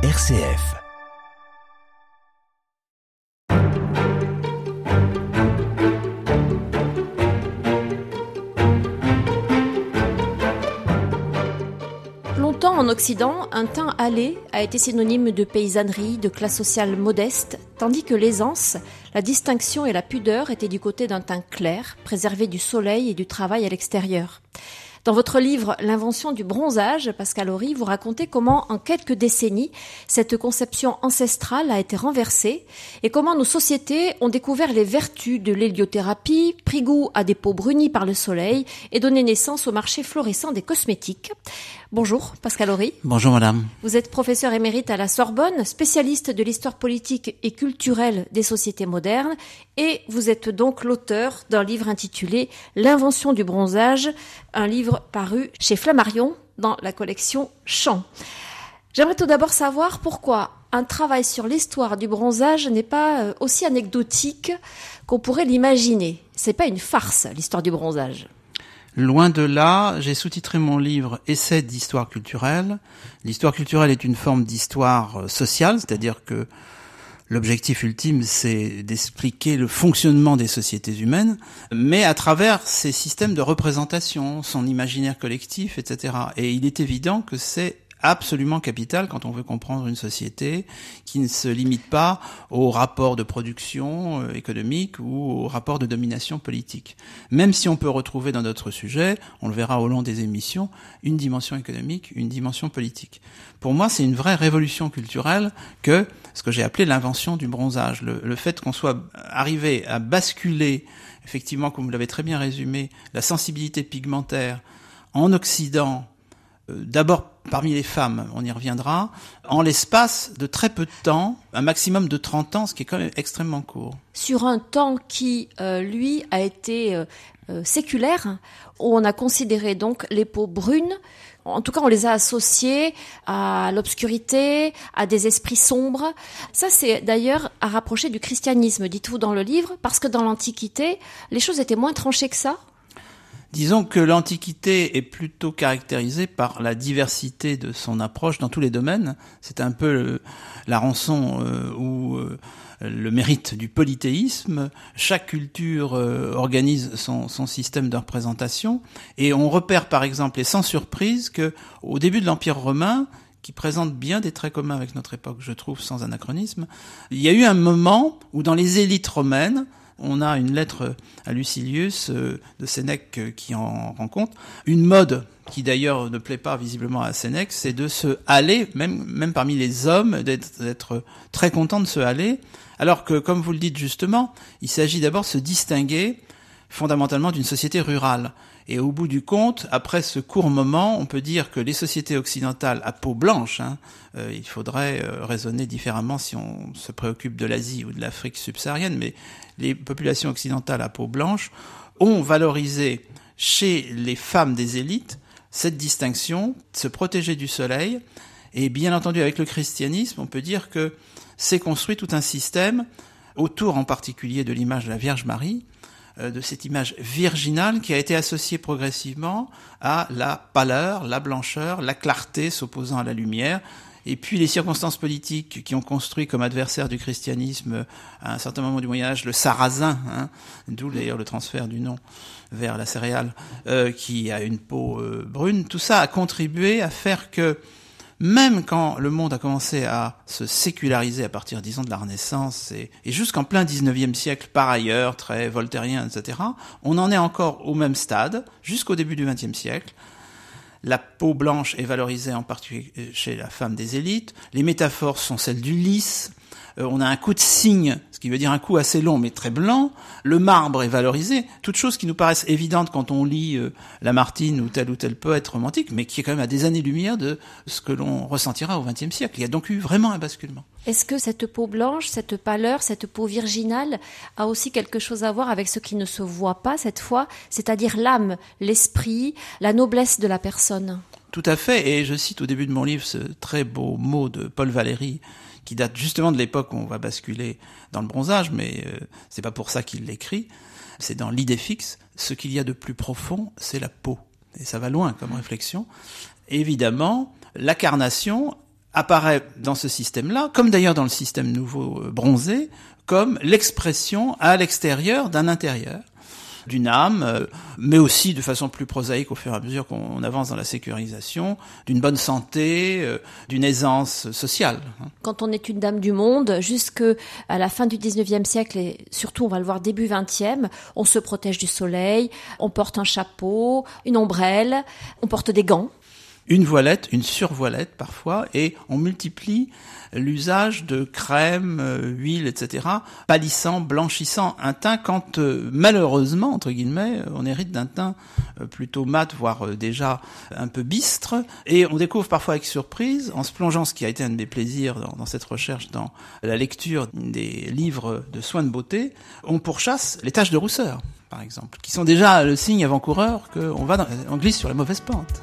RCF. Longtemps en Occident, un teint allé a été synonyme de paysannerie, de classe sociale modeste, tandis que l'aisance, la distinction et la pudeur étaient du côté d'un teint clair, préservé du soleil et du travail à l'extérieur. Dans votre livre L'invention du bronzage, Pascal Horry, vous racontez comment, en quelques décennies, cette conception ancestrale a été renversée et comment nos sociétés ont découvert les vertus de l'héliothérapie, pris goût à des peaux brunies par le soleil et donné naissance au marché florissant des cosmétiques. Bonjour, Pascal Horry. Bonjour, madame. Vous êtes professeur émérite à la Sorbonne, spécialiste de l'histoire politique et culturelle des sociétés modernes, et vous êtes donc l'auteur d'un livre intitulé L'invention du bronzage, un livre paru chez Flammarion dans la collection Champs. J'aimerais tout d'abord savoir pourquoi un travail sur l'histoire du bronzage n'est pas euh, aussi anecdotique qu'on pourrait l'imaginer. C'est pas une farce, l'histoire du bronzage. Loin de là, j'ai sous-titré mon livre Essai d'histoire culturelle. L'histoire culturelle est une forme d'histoire euh, sociale, c'est-à-dire que l'objectif ultime, c'est d'expliquer le fonctionnement des sociétés humaines, mais à travers ces systèmes de représentation, son imaginaire collectif, etc. Et il est évident que c'est absolument capital quand on veut comprendre une société qui ne se limite pas aux rapports de production euh, économique ou aux rapports de domination politique. Même si on peut retrouver dans d'autres sujets, on le verra au long des émissions, une dimension économique, une dimension politique. Pour moi, c'est une vraie révolution culturelle que ce que j'ai appelé l'invention du bronzage. Le, le fait qu'on soit arrivé à basculer, effectivement, comme vous l'avez très bien résumé, la sensibilité pigmentaire en Occident, euh, d'abord parmi les femmes, on y reviendra, en l'espace de très peu de temps, un maximum de 30 ans, ce qui est quand même extrêmement court. Sur un temps qui, euh, lui, a été euh, euh, séculaire, où on a considéré donc les peaux brunes, en tout cas on les a associées à l'obscurité, à des esprits sombres. Ça c'est d'ailleurs à rapprocher du christianisme, dites-vous dans le livre, parce que dans l'Antiquité, les choses étaient moins tranchées que ça. Disons que l'Antiquité est plutôt caractérisée par la diversité de son approche dans tous les domaines. C'est un peu le, la rançon euh, ou euh, le mérite du polythéisme. Chaque culture euh, organise son, son, système de représentation et on repère par exemple et sans surprise que au début de l'Empire romain, qui présente bien des traits communs avec notre époque, je trouve, sans anachronisme. Il y a eu un moment où dans les élites romaines, on a une lettre à Lucilius euh, de Sénèque euh, qui en rend compte. Une mode qui d'ailleurs ne plaît pas visiblement à Sénèque, c'est de se haler, même, même parmi les hommes, d'être très content de se haler, alors que, comme vous le dites justement, il s'agit d'abord de se distinguer fondamentalement d'une société rurale. Et au bout du compte, après ce court moment, on peut dire que les sociétés occidentales à peau blanche, hein, euh, il faudrait euh, raisonner différemment si on se préoccupe de l'Asie ou de l'Afrique subsaharienne, mais les populations occidentales à peau blanche ont valorisé chez les femmes des élites cette distinction, se protéger du soleil, et bien entendu avec le christianisme, on peut dire que s'est construit tout un système autour en particulier de l'image de la Vierge Marie, de cette image virginale qui a été associée progressivement à la pâleur, la blancheur, la clarté s'opposant à la lumière. Et puis les circonstances politiques qui ont construit comme adversaire du christianisme à un certain moment du Moyen Âge le sarrasin, hein, d'où d'ailleurs le transfert du nom vers la céréale, euh, qui a une peau euh, brune, tout ça a contribué à faire que même quand le monde a commencé à se séculariser à partir, disons, de la Renaissance et, jusqu'en plein 19e siècle, par ailleurs, très voltairien, etc., on en est encore au même stade, jusqu'au début du 20e siècle. La peau blanche est valorisée en particulier chez la femme des élites. Les métaphores sont celles du lys, on a un coup de cygne, ce qui veut dire un coup assez long mais très blanc. Le marbre est valorisé. Toutes choses qui nous paraissent évidentes quand on lit euh, Lamartine ou tel ou tel poète romantique, mais qui est quand même à des années-lumière de ce que l'on ressentira au XXe siècle. Il y a donc eu vraiment un basculement. Est-ce que cette peau blanche, cette pâleur, cette peau virginale a aussi quelque chose à voir avec ce qui ne se voit pas cette fois, c'est-à-dire l'âme, l'esprit, la noblesse de la personne? Tout à fait, et je cite au début de mon livre ce très beau mot de Paul Valéry qui date justement de l'époque où on va basculer dans le bronzage, mais euh, c'est pas pour ça qu'il l'écrit. C'est dans l'idée fixe. Ce qu'il y a de plus profond, c'est la peau. Et ça va loin comme réflexion. évidemment, la carnation apparaît dans ce système-là, comme d'ailleurs dans le système nouveau euh, bronzé, comme l'expression à l'extérieur d'un intérieur d'une âme, euh, mais aussi de façon plus prosaïque au fur et à mesure qu'on avance dans la sécurisation, d'une bonne santé, euh, d'une aisance sociale. Quand on est une dame du monde, jusque à la fin du 19e siècle et surtout on va le voir début 20e, on se protège du soleil, on porte un chapeau, une ombrelle, on porte des gants une voilette, une survoilette parfois, et on multiplie l'usage de crème, euh, huile, etc., pâlissant, blanchissant un teint quand euh, malheureusement, entre guillemets, on hérite d'un teint euh, plutôt mat, voire déjà un peu bistre, et on découvre parfois avec surprise, en se plongeant, ce qui a été un de mes plaisirs dans, cette recherche, dans la lecture des livres de soins de beauté, on pourchasse les taches de rousseur, par exemple, qui sont déjà le signe avant-coureur qu'on va dans, on glisse sur la mauvaise pente.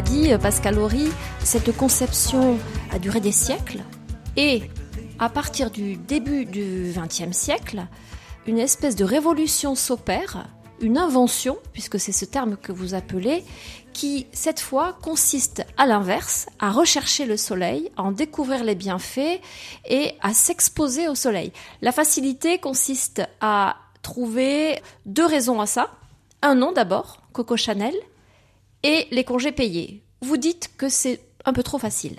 dit, Pascal Horry, cette conception a duré des siècles et à partir du début du XXe siècle, une espèce de révolution s'opère, une invention, puisque c'est ce terme que vous appelez, qui cette fois consiste à l'inverse, à rechercher le soleil, à en découvrir les bienfaits et à s'exposer au soleil. La facilité consiste à trouver deux raisons à ça. Un nom d'abord, Coco Chanel, et les congés payés. Vous dites que c'est un peu trop facile.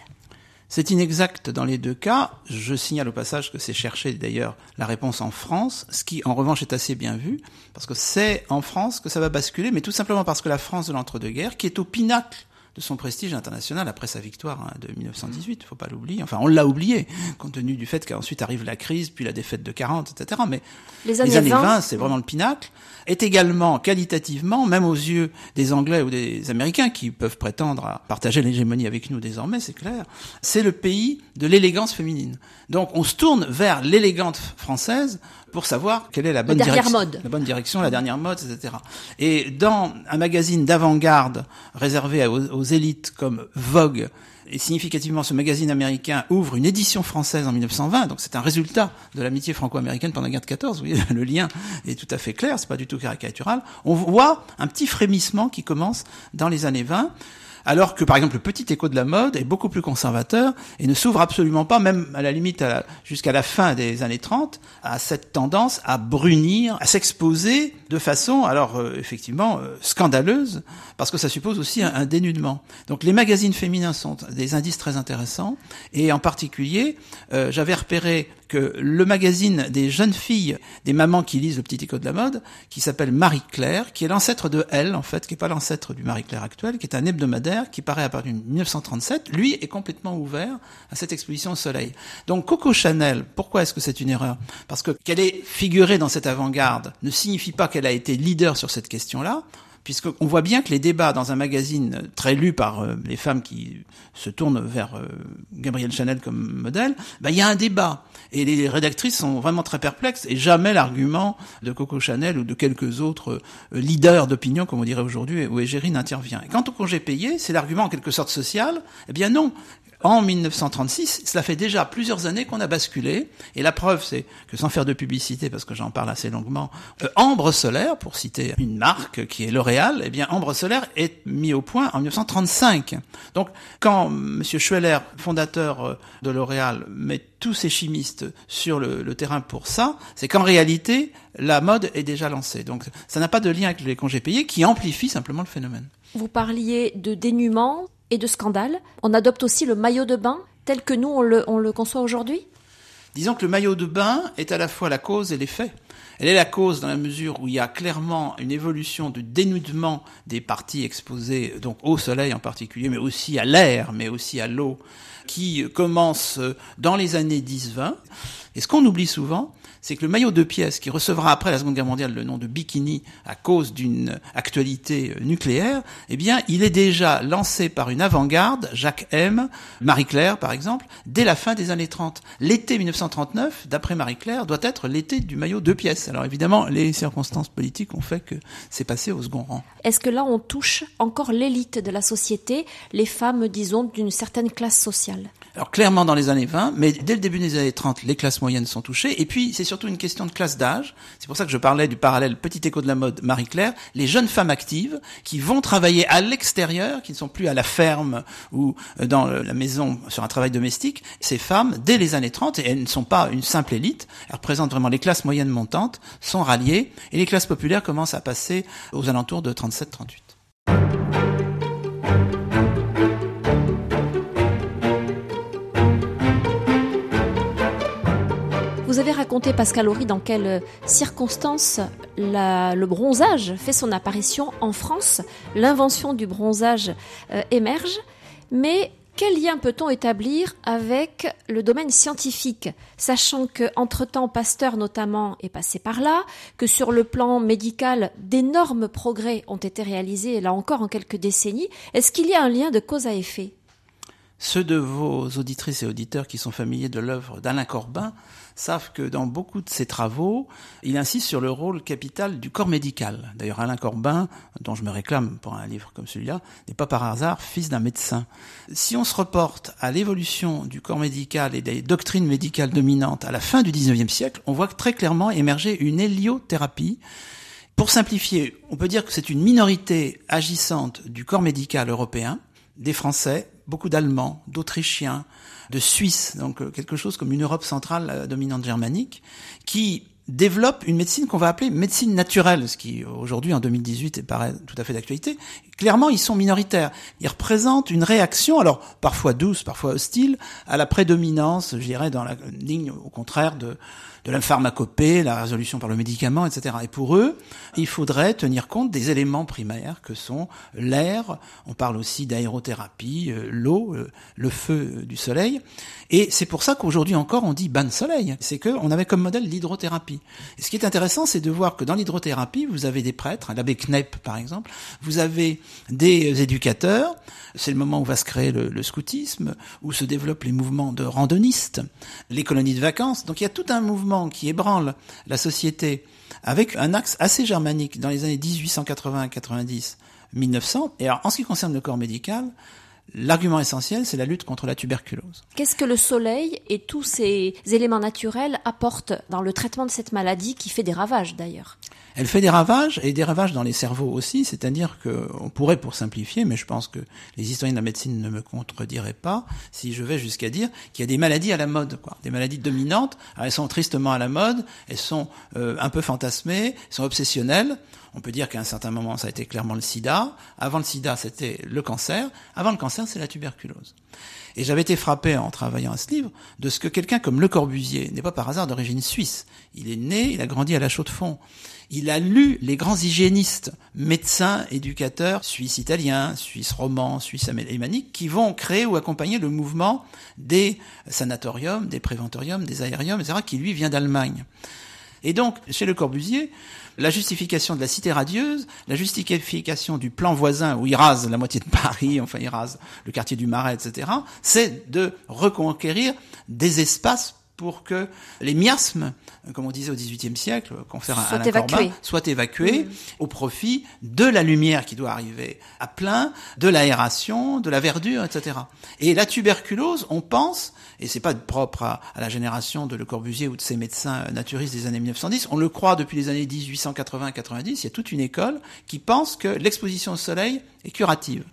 C'est inexact dans les deux cas. Je signale au passage que c'est chercher d'ailleurs la réponse en France, ce qui en revanche est assez bien vu, parce que c'est en France que ça va basculer, mais tout simplement parce que la France de l'entre-deux-guerres, qui est au pinacle de son prestige international après sa victoire hein, de 1918, faut pas l'oublier. Enfin, on l'a oublié, compte tenu du fait qu'ensuite arrive la crise, puis la défaite de 40, etc. Mais les années, 20 c'est vraiment le pinacle est également qualitativement, même aux yeux des Anglais ou des Américains qui peuvent prétendre à partager l'hégémonie avec nous désormais, c'est clair, c'est le pays de l'élégance féminine. Donc on se tourne vers l'élégante française pour savoir quelle est la bonne direction, la bonne direction, la dernière mode, etc. Et dans un magazine d'avant-garde réservé aux, aux élites comme Vogue et significativement, ce magazine américain ouvre une édition française en 1920, donc c'est un résultat de l'amitié franco-américaine pendant la guerre de 14. Vous voyez, le lien est tout à fait clair, c'est pas du tout caricatural. On voit un petit frémissement qui commence dans les années 20 alors que par exemple le petit écho de la mode est beaucoup plus conservateur et ne s'ouvre absolument pas, même à la limite jusqu'à la fin des années 30, à cette tendance à brunir, à s'exposer de façon, alors euh, effectivement, euh, scandaleuse, parce que ça suppose aussi un, dénudement. Donc les magazines féminins sont des indices très intéressants, et en particulier, euh, j'avais repéré que le magazine des jeunes filles, des mamans qui lisent le petit écho de la mode, qui s'appelle Marie Claire, qui est l'ancêtre de Elle, en fait, qui est pas l'ancêtre du Marie Claire actuel, qui est un hebdomadaire qui paraît à partir de 1937, lui est complètement ouvert à cette exposition au soleil. Donc Coco Chanel, pourquoi est-ce que c'est une erreur? Parce que qu'elle est figurée dans cette avant-garde ne signifie pas qu'elle a été leader sur cette question-là puisqu'on voit bien que les débats dans un magazine très lu par euh, les femmes qui se tournent vers euh, Gabrielle Chanel comme modèle, bah, il y a un débat. Et les rédactrices sont vraiment très perplexes et jamais l'argument de Coco Chanel ou de quelques autres euh, leaders d'opinion, comme on dirait aujourd'hui, où Égérie n'intervient. Et quant au congé payé, c'est l'argument en quelque sorte social. Eh bien non, en 1936. Cela fait déjà plusieurs années qu'on a basculé. Et la preuve, c'est que sans faire de publicité, parce que j'en parle assez longuement, euh, Ambre Solaire, pour citer une marque qui est L'Oréal, eh bien Ambre Solaire est mis au point en 1935. Donc quand M. Schweller, fondateur euh, de L'Oréal, met tous ses chimistes sur le, le terrain pour ça, c'est qu'en réalité, la mode est déjà lancée. Donc ça n'a pas de lien avec les congés payés qui amplifient simplement le phénomène. Vous parliez de dénuement, et de scandale. On adopte aussi le maillot de bain tel que nous on le, conçoit aujourd'hui Disons que le maillot de bain est à la fois la cause et l'effet. Elle est la cause dans la mesure où il y a clairement une évolution du dénudement des parties exposées, donc au soleil en particulier, mais aussi à l'air, mais aussi à l'eau, qui commence dans les années 10-20. Et ce qu'on oublie souvent, c'est que le maillot de pièces qui recevra après la Seconde Guerre mondiale le nom de bikini à cause d'une actualité nucléaire, eh bien, il est déjà lancé par une avant-garde, Jacques M, Marie-Claire par exemple, dès la fin des années 30. L'été 1939, d'après Marie-Claire, doit être l'été du maillot de pièces. Alors évidemment, les circonstances politiques ont fait que c'est passé au second rang. Est-ce que là, on touche encore l'élite de la société, les femmes, disons, d'une certaine classe sociale? Alors clairement dans les années 20, mais dès le début des années 30, les classes moyennes sont touchées. Et puis c'est surtout une question de classe d'âge. C'est pour ça que je parlais du parallèle petit écho de la mode Marie-Claire. Les jeunes femmes actives qui vont travailler à l'extérieur, qui ne sont plus à la ferme ou dans la maison sur un travail domestique. Ces femmes, dès les années 30, et elles ne sont pas une simple élite, elles représentent vraiment les classes moyennes montantes, sont ralliées. Et les classes populaires commencent à passer aux alentours de 37-38. Vous avez raconté, Pascal Horry, dans quelles circonstances le bronzage fait son apparition en France. L'invention du bronzage euh, émerge, mais quel lien peut-on établir avec le domaine scientifique, sachant que entre-temps Pasteur notamment est passé par là, que sur le plan médical d'énormes progrès ont été réalisés là encore en quelques décennies, est-ce qu'il y a un lien de cause à effet? Ceux de vos auditrices et auditeurs qui sont familiers de l'œuvre d'Alain Corbin savent que dans beaucoup de ses travaux, il insiste sur le rôle capital du corps médical. D'ailleurs, Alain Corbin, dont je me réclame pour un livre comme celui-là, n'est pas par hasard fils d'un médecin. Si on se reporte à l'évolution du corps médical et des doctrines médicales dominantes à la fin du XIXe siècle, on voit très clairement émerger une héliothérapie pour simplifier, on peut dire que c'est une minorité agissante du corps médical européen, des Français, beaucoup d'Allemands, d'Autrichiens, de Suisse, donc euh, quelque chose comme une Europe centrale la dominante germanique, qui développe une médecine qu'on va appeler médecine naturelle, ce qui aujourd'hui en 2018 paraît tout à fait d'actualité. Clairement, ils sont minoritaires. Ils représentent une réaction, alors parfois douce, parfois hostile, à la prédominance, je dirais, dans la ligne au contraire de de la pharmacopée, la résolution par le médicament, etc. Et pour eux, il faudrait tenir compte des éléments primaires que sont l'air, on parle aussi d'aérothérapie, euh, l'eau, euh, le feu du soleil. Et c'est pour ça qu'aujourd'hui encore on dit bain de soleil. C'est qu'on avait comme modèle l'hydrothérapie. Et ce qui est intéressant, c'est de voir que dans l'hydrothérapie, vous avez des prêtres, l'abbé Knepp par exemple, vous avez des éducateurs, c'est le moment où va se créer le, le, scoutisme, où se développent les mouvements de randonnistes, les colonies de vacances. Donc il y a tout un mouvement qui ébranle la société avec un axe assez germanique dans les années 1880, 90, 1900. Et alors en ce qui concerne le corps médical, L'argument essentiel, c'est la lutte contre la tuberculose. Qu'est-ce que le soleil et tous ces éléments naturels apportent dans le traitement de cette maladie qui fait des ravages d'ailleurs? Elle fait des ravages et des ravages dans les cerveaux aussi, c'est-à-dire qu'on pourrait, pour simplifier, mais je pense que les historiens de la médecine ne me contrediraient pas, si je vais jusqu'à dire qu'il y a des maladies à la mode, quoi, des maladies dominantes. elles sont tristement à la mode, elles sont euh, un peu fantasmées, elles sont obsessionnelles. On peut dire qu'à un certain moment, ça a été clairement le sida. Avant le sida, c'était le cancer. Avant le cancer, c'est la tuberculose. Et j'avais été frappé en travaillant à ce livre de ce que quelqu'un comme Le Corbusier n'est pas par hasard d'origine suisse. Il est né, il a grandi à la Chaux-de-Fonds. Il a lu les grands hygiénistes, médecins, éducateurs, suisses italiens, suisses romans, suisses alémaniques, qui vont créer ou accompagner le mouvement des sanatoriums, des préventoriums, des aériums, etc., qui lui vient d'Allemagne. Et donc, chez Le Corbusier, la justification de la cité radieuse, la justification du plan voisin où il rase la moitié de Paris, enfin il rase le quartier du Marais, etc., c'est de reconquérir des espaces pour que les miasmes, comme on disait au XVIIIe siècle, confère à Alain Corbin, soient évacués au profit de la lumière qui doit arriver à plein, de l'aération, de la verdure, etc. Et la tuberculose, on pense, et c'est pas propre à, à, la génération de Le Corbusier ou de ses médecins naturistes des années 1910, on le croit depuis les années 1880-90, il y a toute une école qui pense que l'exposition au soleil est curative.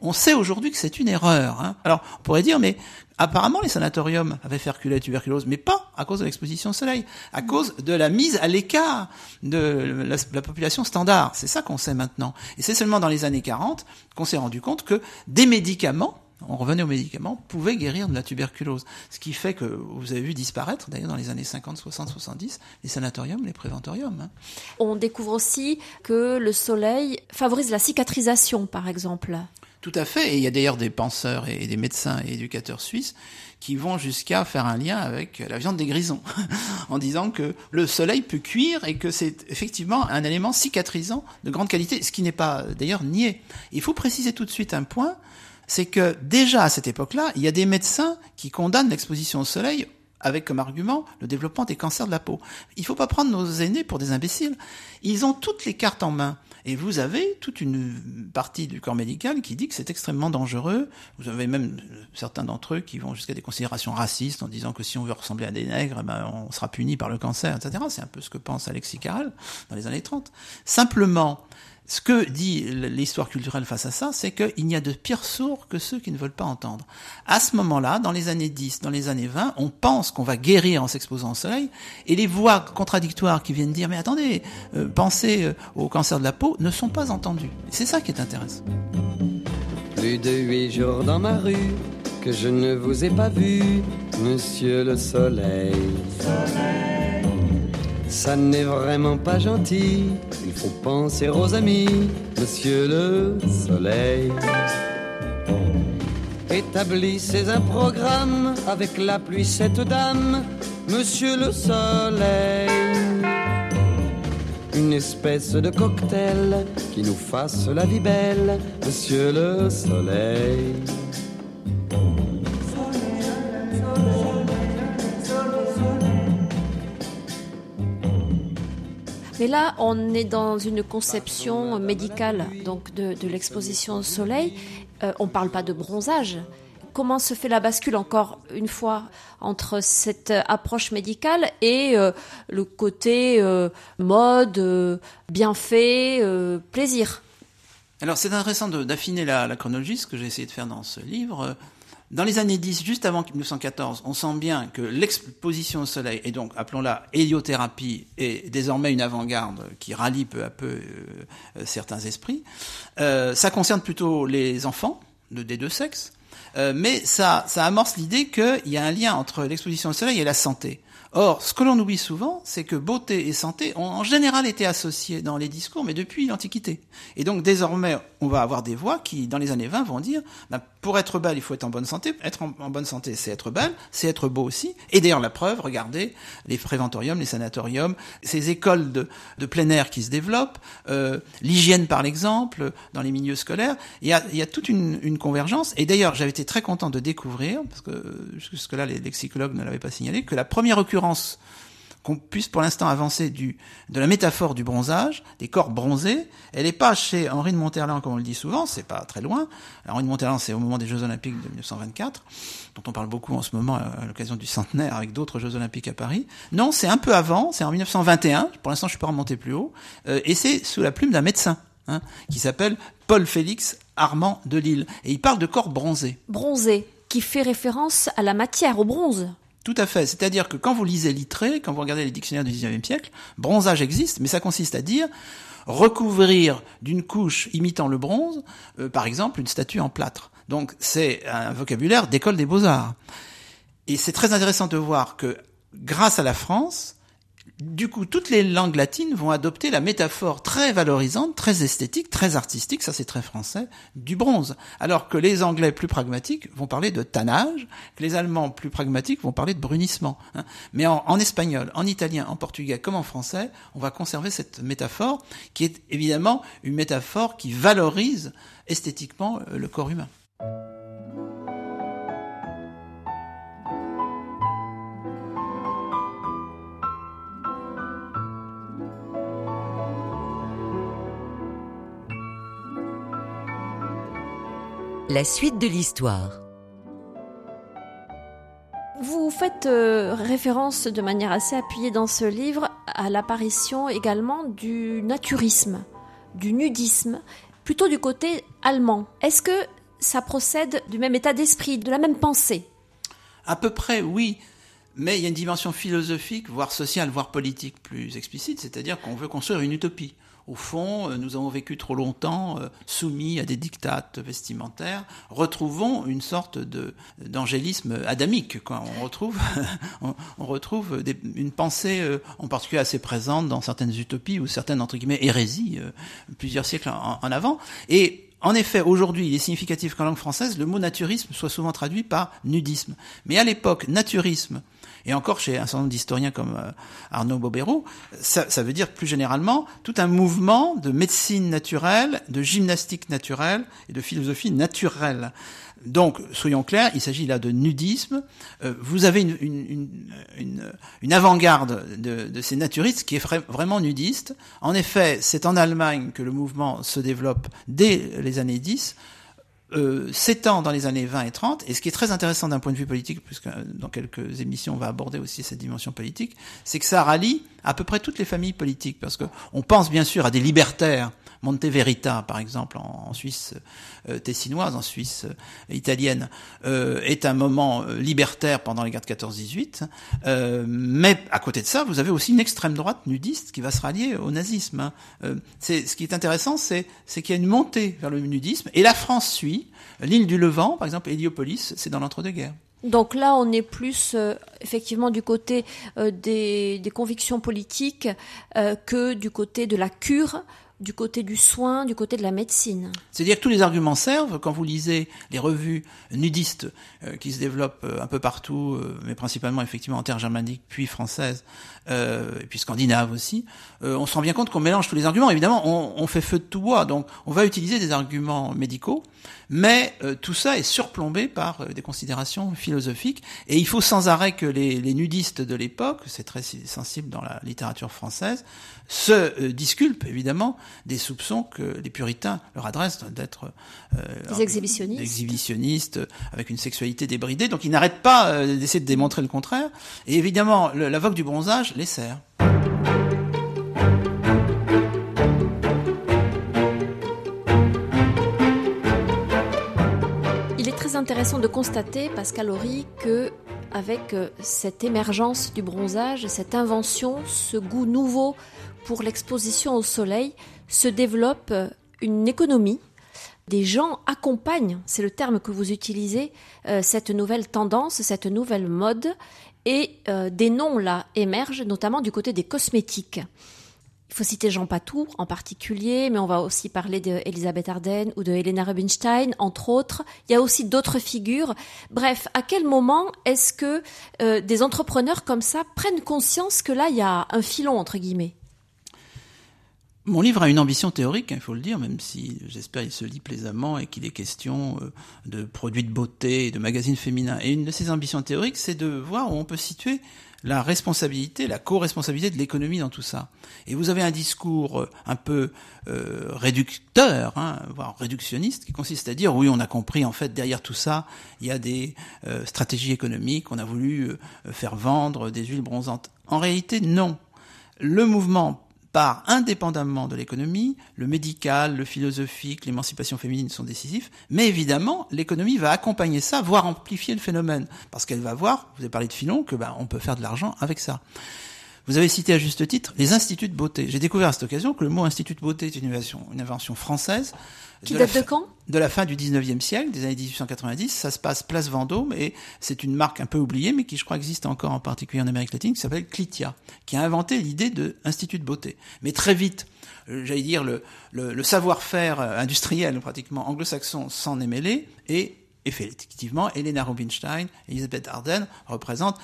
On sait aujourd'hui que c'est une erreur. Hein. Alors, on pourrait dire, mais apparemment, les sanatoriums avaient fait reculer la tuberculose, mais pas à cause de l'exposition au soleil, à cause de la mise à l'écart de la, la, population standard. C'est ça qu'on sait maintenant. Et c'est seulement dans les années 40 qu'on s'est rendu compte que des médicaments on revenait aux médicaments, pouvait guérir de la tuberculose. Ce qui fait que vous avez vu disparaître, d'ailleurs dans les années 50, 60, 70, les sanatoriums, les préventoriums. Hein. On découvre aussi que le soleil favorise la cicatrisation, par exemple. Tout à fait. Et il y a d'ailleurs des penseurs et des médecins et éducateurs suisses qui vont jusqu'à faire un lien avec la viande des grisons, en disant que le soleil peut cuire et que c'est effectivement un élément cicatrisant de grande qualité, ce qui n'est pas d'ailleurs nié. Il faut préciser tout de suite un point, c'est que déjà à cette époque-là, il y a des médecins qui condamnent l'exposition au soleil avec comme argument le développement des cancers de la peau. Il ne faut pas prendre nos aînés pour des imbéciles. Ils ont toutes les cartes en main. Et vous avez toute une partie du corps médical qui dit que c'est extrêmement dangereux. Vous avez même certains d'entre eux qui vont jusqu'à des considérations racistes en disant que si on veut ressembler à des nègres, eh ben on sera puni par le cancer, etc. C'est un peu ce que pense Alexis Carrel dans les années 30. Simplement, ce que dit l'histoire culturelle face à ça, c'est qu'il n'y a de pires sourds que ceux qui ne veulent pas entendre. À ce moment-là, dans les années 10, dans les années 20, on pense qu'on va guérir en s'exposant au soleil, et les voix contradictoires qui viennent dire mais attendez, euh, pensez euh, au cancer de la peau ne sont pas entendues. C'est ça qui est intéressant. Plus de huit jours dans ma rue que je ne vous ai pas vu, Monsieur le Soleil. Ça n'est vraiment pas gentil. Il faut penser aux amis, monsieur le soleil. Établissez un programme avec la pluie, cette dame, monsieur le soleil. Une espèce de cocktail qui nous fasse la vie belle, monsieur le soleil. Mais là, on est dans une conception médicale donc de, l'exposition au soleil. Euh, on ne parle pas de bronzage. Comment se fait la bascule encore une fois entre cette approche médicale et euh, le côté euh, mode, bienfait, plaisir? Alors c'est intéressant d'affiner la, la, chronologie, ce que j'ai essayé de faire dans ce livre. Dans les années 10, juste avant 1914, on sent bien que l'exposition au soleil, et donc appelons-la héliothérapie, est désormais une avant-garde qui rallie peu à peu euh, certains esprits. Euh, ça concerne plutôt les enfants de, des deux sexes, mais ça, ça amorce l'idée qu'il y a un lien entre l'exposition au soleil et la santé. Or, ce que l'on oublie souvent, c'est que beauté et santé ont en général été associés dans les discours, mais depuis l'Antiquité. Et donc désormais, on va avoir des voix qui, dans les années 20, vont dire, bah, pour être belle, il faut être en bonne santé. Être en, bonne santé, c'est être belle, c'est être beau aussi. Et d'ailleurs, la preuve, regardez les préventoriums, les sanatoriums, ces écoles de, de plein air qui se développent, euh, l'hygiène par l'exemple, dans les milieux scolaires. Il y a, y a toute une, une convergence. Et d'ailleurs, j'avais été très content de découvrir, parce que jusque-là, les lexicologues ne l'avaient pas signalé, que la première occurrence qu'on puisse pour l'instant avancer du, de la métaphore du bronzage, des corps bronzés. Elle n'est pas chez Henri de Monterland, comme on le dit souvent, c'est pas très loin. Henri de Monterland, c'est au moment des Jeux Olympiques de 1924, dont on parle beaucoup en ce moment à l'occasion du centenaire avec d'autres Jeux Olympiques à Paris. Non, c'est un peu avant, c'est en 1921, pour l'instant je suis pas remonté plus haut, euh, et c'est sous la plume d'un médecin, hein, qui s'appelle Paul Félix Armand de Lille. Et il parle de corps bronzés. Bronzés, qui fait référence à la matière, au bronze. Tout à fait. C'est-à-dire que quand vous lisez Littré, quand vous regardez les dictionnaires du XIXe siècle, bronzage existe, mais ça consiste à dire recouvrir d'une couche imitant le bronze, euh, par exemple, une statue en plâtre. Donc c'est un vocabulaire d'école des beaux-arts. Et c'est très intéressant de voir que grâce à la France, du coup, toutes les langues latines vont adopter la métaphore très valorisante, très esthétique, très artistique, ça c'est très français, du bronze. Alors que les Anglais plus pragmatiques vont parler de tannage, que les Allemands plus pragmatiques vont parler de brunissement. Hein. Mais en, espagnol, en italien, en portugais comme en français, on va conserver cette métaphore qui est évidemment une métaphore qui valorise esthétiquement euh, le corps humain. La suite de l'histoire. Vous faites euh, référence de manière assez appuyée dans ce livre à l'apparition également du naturisme, du nudisme, plutôt du côté allemand. Est-ce que ça procède du même état d'esprit, de la même pensée? À peu près, oui. mais il y a une dimension philosophique, voire sociale, voire politique plus explicite, c'est-à-dire qu'on veut construire une utopie. Au fond, euh, nous avons vécu trop longtemps euh, soumis à des dictates vestimentaires. Retrouvons une sorte d'angélisme adamique. On retrouve, on, retrouve une pensée, euh, en particulier assez présente dans certaines utopies ou certaines entre guillemets hérésies plusieurs siècles en avant. Et en effet, aujourd'hui, il est significatif qu'en langue française, le mot naturisme soit souvent traduit par nudisme. Mais à l'époque, naturisme et encore chez un certain nombre d'historiens comme euh, Arnaud Bobéro, ça, ça, veut dire plus généralement tout un mouvement de médecine naturelle, de gymnastique naturelle et de philosophie naturelle. Donc, soyons clairs, il s'agit là de nudisme. Euh, vous avez une, une, une, avant-garde de, de, ces naturistes qui est vraiment nudiste. En effet, c'est en Allemagne que le mouvement se développe dès les années 10 euh, s'étend dans les années 20 et 30, et ce qui est très intéressant d'un point de vue politique, puisque dans quelques émissions on va aborder aussi cette dimension politique, c'est que ça rallie à peu près toutes les familles politiques, parce que on pense bien sûr à des libertaires Monteverita, par exemple, en, Suisse euh, tessinoise, en Suisse euh, italienne, euh, est un moment euh, libertaire pendant les guerres de 14-18. mais à côté de ça, vous avez aussi une extrême droite nudiste qui va se rallier au nazisme. Hein. c'est ce qui est intéressant, c'est qu'il y a une montée vers le nudisme, et la France suit. L'île du Levant, par exemple, Héliopolis, c'est dans l'entre-deux-guerres. Donc là, on est plus euh, effectivement du côté euh, des, des, convictions politiques euh, que du côté de la cure du côté du soin, du côté de la médecine. C'est-à-dire que tous les arguments servent quand vous lisez les revues nudistes euh, qui se développent euh, un peu partout, euh, mais principalement effectivement en terre germanique, puis française, et puis scandinave aussi. on se rend bien compte qu'on mélange tous les arguments. Évidemment, on, on, fait feu de tout bois, donc on va utiliser des arguments médicaux, mais tout ça est surplombé par des considérations philosophiques. Et il faut sans arrêt que les, les nudistes de l'époque, c'est très sensible dans la littérature française, se euh, disculpent évidemment des soupçons que les puritains leur adressent d'être euh, des exhibitionnistes. exhibitionnistes avec une sexualité débridée. Donc ils n'arrêtent pas euh, d'essayer de démontrer le contraire. Et évidemment, la vogue du bronzage les sert. Il est très intéressant de constater, Pascal Horry, que avec cette émergence du bronzage, cette invention, ce goût nouveau pour l'exposition au soleil se développe une économie. Des gens accompagnent, c'est le terme que vous utilisez, euh, cette nouvelle tendance, cette nouvelle mode, et euh, des noms là émergent, notamment du côté des cosmétiques. Il faut citer Jean Patou en particulier, mais on va aussi parler d'Elisabeth Arden ou de Helena Rubinstein, entre autres. Il y a aussi d'autres figures. Bref, à quel moment est-ce que euh, des entrepreneurs comme ça prennent conscience que là, il y a un filon, entre guillemets? Mon livre a une ambition théorique, hein, il faut le dire, même si j'espère il se lit plaisamment et qu'il est question euh, de produits de beauté, de magazines féminins. Et une de ces ambitions théoriques, c'est de voir où on peut situer la responsabilité, la co-responsabilité de l'économie dans tout ça. Et vous avez un discours euh, un peu euh, réducteur, hein, voire réductionniste, qui consiste à dire oui, on a compris en fait derrière tout ça, il y a des euh, stratégies économiques, on a voulu faire vendre des huiles bronzantes. En réalité, non. Le mouvement par indépendamment de l'économie, le médical, le philosophique, l'émancipation féminine sont décisifs, mais évidemment, l'économie va accompagner ça, voire amplifier le phénomène, parce qu'elle va voir, vous avez parlé de Filon, que ben, on peut faire de l'argent avec ça. Vous avez cité à juste titre les instituts de beauté. J'ai découvert à cette occasion que le mot institut de beauté est une invention, une invention française. Qui date de quand? De la fin du 19e siècle, des années 1890. Ça se passe place Vendôme et c'est une marque un peu oubliée, mais qui je crois existe encore en particulier en Amérique latine, qui s'appelle Clitia, qui a inventé l'idée de institut de beauté. Mais très vite, euh, j'allais dire le, le, le savoir-faire euh, industriel pratiquement anglo-saxon s'en est mêlé et effectivement, Elena Rubinstein, Elisabeth Arden représentent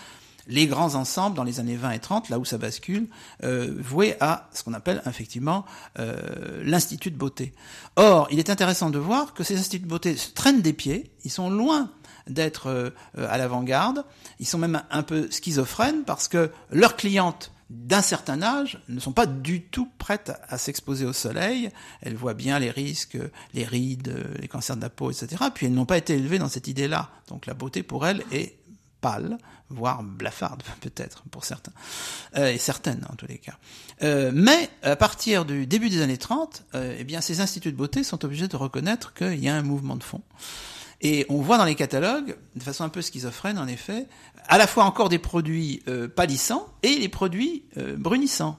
les grands ensembles dans les années 20 et 30, là où ça bascule, euh, voués à ce qu'on appelle effectivement euh, l'institut de beauté. Or, il est intéressant de voir que ces instituts de beauté traînent des pieds, ils sont loin d'être euh, à l'avant-garde, ils sont même un peu schizophrènes parce que leurs clientes d'un certain âge ne sont pas du tout prêtes à s'exposer au soleil. Elles voient bien les risques, les rides, les cancers de la peau, etc. Puis elles n'ont pas été élevées dans cette idée-là. Donc la beauté pour elles est pâle, voire blafarde peut-être pour certains, euh, et certaines en tous les cas. Euh, mais à partir du début des années 30, euh, eh bien ces instituts de beauté sont obligés de reconnaître qu'il y a un mouvement de fond Et on voit dans les catalogues, de façon un peu schizophrène en effet, à la fois encore des produits pâlissants et les produits brunissants,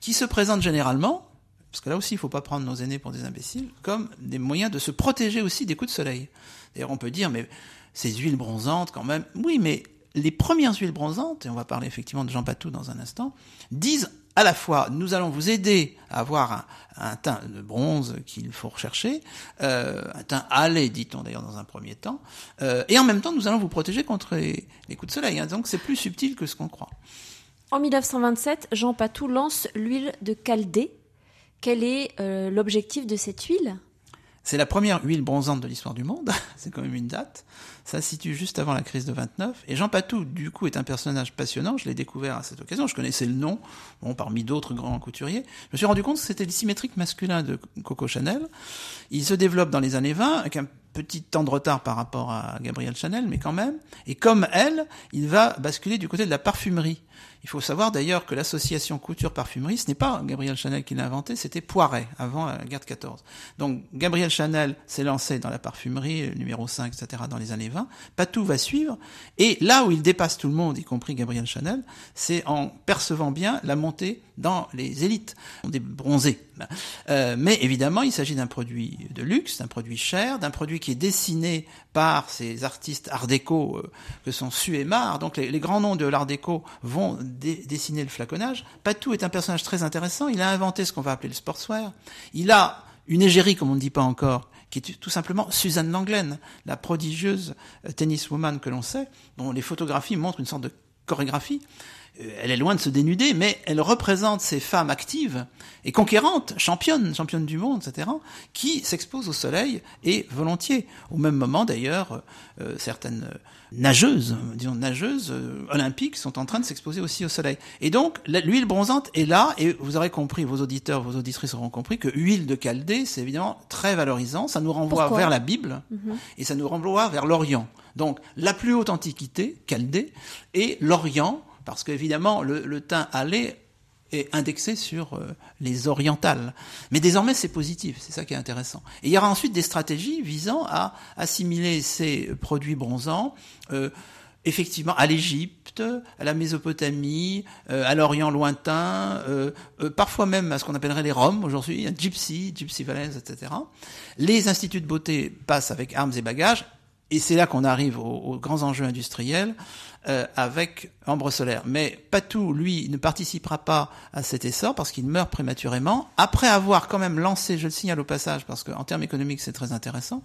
qui se présentent généralement, parce que là aussi il ne faut pas prendre nos aînés pour des imbéciles, comme des moyens de se protéger aussi des coups de soleil. D'ailleurs on peut dire, mais ces huiles bronzantes quand même, oui mais les premières huiles bronzantes, et on va parler effectivement de Jean Patou dans un instant, disent à la fois nous allons vous aider à avoir un, teint de bronze qu'il faut rechercher, euh, un teint hâlé, dit-on d'ailleurs dans un premier temps, euh, et en même temps nous allons vous protéger contre les, les coups de soleil. Hein, donc c'est plus subtil que ce qu'on croit. En 1927, Jean Patou lance l'huile de Caldé. Quel est euh, l'objectif de cette huile? C'est la première huile bronzante de l'histoire du monde, c'est quand même une date. Ça se situe juste avant la crise de 29. Et Jean Patou, du coup, est un personnage passionnant. Je l'ai découvert à cette occasion. Je connaissais le nom, bon, parmi d'autres grands couturiers. Je me suis rendu compte que c'était le symétrique masculin de Coco Chanel. Il se développe dans les années 20 avec un petit temps de retard par rapport à Gabrielle Chanel, mais quand même. Et comme elle, il va basculer du côté de la parfumerie. Il faut savoir d'ailleurs que l'association couture-parfumerie, ce n'est pas Gabriel Chanel qui l'a inventé, c'était Poiret, avant la guerre de 14. Donc Gabriel Chanel s'est lancé dans la parfumerie, numéro 5, etc., dans les années 20. Patou va suivre. Et là où il dépasse tout le monde, y compris Gabriel Chanel, c'est en percevant bien la montée dans les élites, des bronzés. Euh, mais évidemment, il s'agit d'un produit de luxe, d'un produit cher, d'un produit qui est dessiné par ces artistes art déco euh, que sont Su et Mar. Donc les, les, grands noms de l'art déco vont dessiner le flaconnage. Patou est un personnage très intéressant. Il a inventé ce qu'on va appeler le sportswear. Il a une égérie, comme on ne dit pas encore, qui est tout simplement Suzanne Langlaine, la prodigieuse euh, tenniswoman que l'on sait, dont les photographies montrent une sorte de chorégraphie. Euh, elle est loin de se dénuder, mais elle représente ces femmes actives et conquérantes, championnes, championnes du monde, etc., qui s'exposent au soleil et volontiers. Au même moment, d'ailleurs, euh, certaines nageuses, disons nageuses euh, olympiques, sont en train de s'exposer aussi au soleil. Et donc, l'huile bronzante est là, et vous aurez compris, vos auditeurs, vos auditrices auront compris que huile de Chaldée, c'est évidemment très valorisant. Ça nous renvoie Pourquoi? vers la Bible Mhm. et ça nous renvoie vers l'Orient. Donc, la plus haute antiquité, Chaldée, et l'Orient, parce qu'évidemment, le, le teint hâlé est indexé sur euh, les orientales. Mais désormais, c'est positif, c'est ça qui est intéressant. Et il y aura ensuite des stratégies visant à assimiler ces produits bronzants, euh, effectivement, à l'Égypte, à la Mésopotamie, euh, à l'Orient lointain, euh, euh, parfois même à ce qu'on appellerait les Roms aujourd'hui, Gypsy, Gypsy Valence, etc. Les instituts de beauté passent avec armes et bagages, et c'est là qu'on arrive aux, grands enjeux industriels euh, avec Ambre Solaire. Mais Patou, lui, ne participera pas à cet essor parce qu'il meurt prématurément, après avoir quand même lancé, je le signale au passage, parce qu'en termes économiques c'est très intéressant,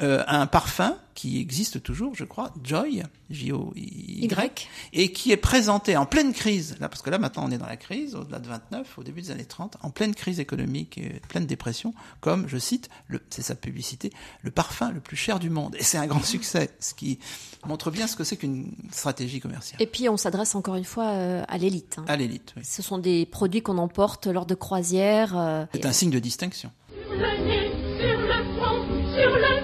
euh, un parfum qui existe toujours, je crois, Joy, J-O-Y, Y. et qui est présenté en pleine crise, là, parce que là maintenant on est dans la crise, au-delà de 29, au début des années 30, en pleine crise économique et pleine dépression, comme, je cite, le, c'est sa publicité, le parfum le plus cher du monde. Et c'est un grand succès, ce qui montre bien ce que c'est qu'une stratégie commerciale. Et puis on s'adresse encore une fois euh, à l'élite. hein. À l'élite, oui. Ce sont des produits qu'on emporte lors de croisières. euh, C'est un signe de distinction. Sur le nez, sur le front, sur le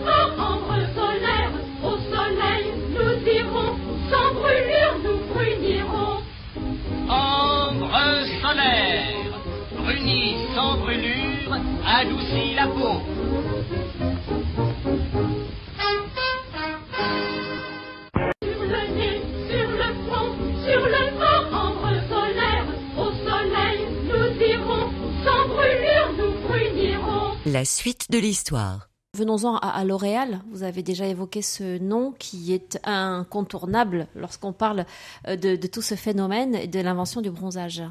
adoucit la peau. Sur le nez, sur le front, sur le corps, ambre solaire. Au soleil, nous irons, sans brûlure, nous brunirons. La suite de l'histoire. Venons-en à, à L'Oréal. Vous avez déjà évoqué ce nom qui est incontournable lorsqu'on parle euh, de, de tout ce phénomène et de l'invention du bronzage.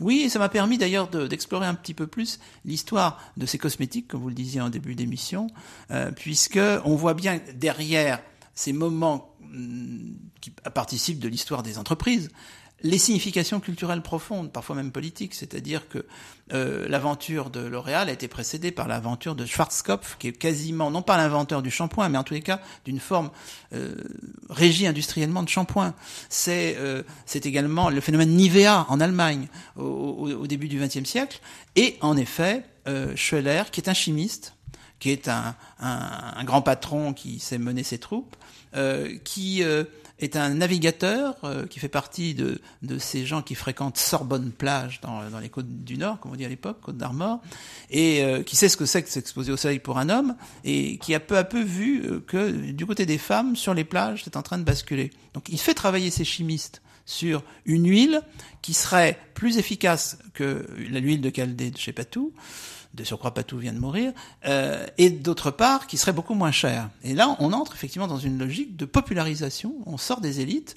Oui, et ça m'a permis d'ailleurs de- d'explorer un petit peu plus l'histoire de ces cosmétiques, comme vous le disiez en début d'émission, euh, puisque on voit bien derrière ces moments hum, qui participent de l'histoire des entreprises, les significations culturelles profondes, parfois même politiques, c'est-à-dire que euh, l'aventure de L'Oréal a été précédée par l'aventure de Schwarzkopf, qui est quasiment, non pas l'inventeur du shampoing, mais en tous les cas d'une forme euh, régie industriellement de shampoing. C'est euh, c'est également le phénomène Nivea en Allemagne au, au- début du XXe siècle. Et en effet, Schweller, qui est un chimiste, qui est un, un, un grand patron qui sait mener ses troupes, euh, qui euh, est un navigateur euh, qui fait partie de, de ces gens qui fréquentent Sorbonne plage dans, dans les côtes du Nord, comme on dit à l'époque, côte d'Armor, et euh, qui sait ce que c'est que s'exposer au soleil pour un homme, et qui a peu à peu vu euh, que du côté des femmes, sur les plages, c'est en train de basculer. Donc il fait travailler ces chimistes sur une huile qui serait plus efficace que l'huile de Chaldée de chez Patou, de surcroît Patou vient de mourir, euh, et d'autre part qui serait beaucoup moins cher. Et là, on entre effectivement dans une logique de popularisation, on sort des élites.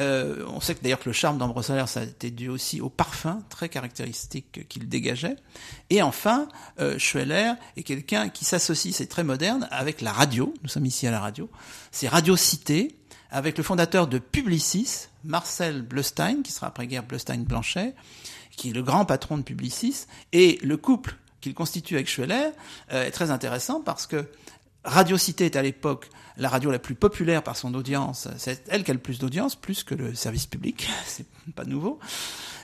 Euh, on sait que d'ailleurs que le charme d'Ambre Solaire, ça a été dû aussi au parfum très caractéristique qu'il dégageait. Et enfin, euh, Schweller est quelqu'un qui s'associe, c'est très moderne, avec la radio. Nous sommes ici à la radio. C'est Radio Cité, avec le fondateur de Publicis, Marcel Bleustein, qui sera après-guerre Bleustein-Blanchet, qui est le grand patron de Publicis, et le couple qu'il constitue avec Schweller euh, est très intéressant parce que Radio Cité est à l'époque la radio la plus populaire par son audience. C'est elle qui a le plus d'audience, plus que le service public. C'est pas nouveau.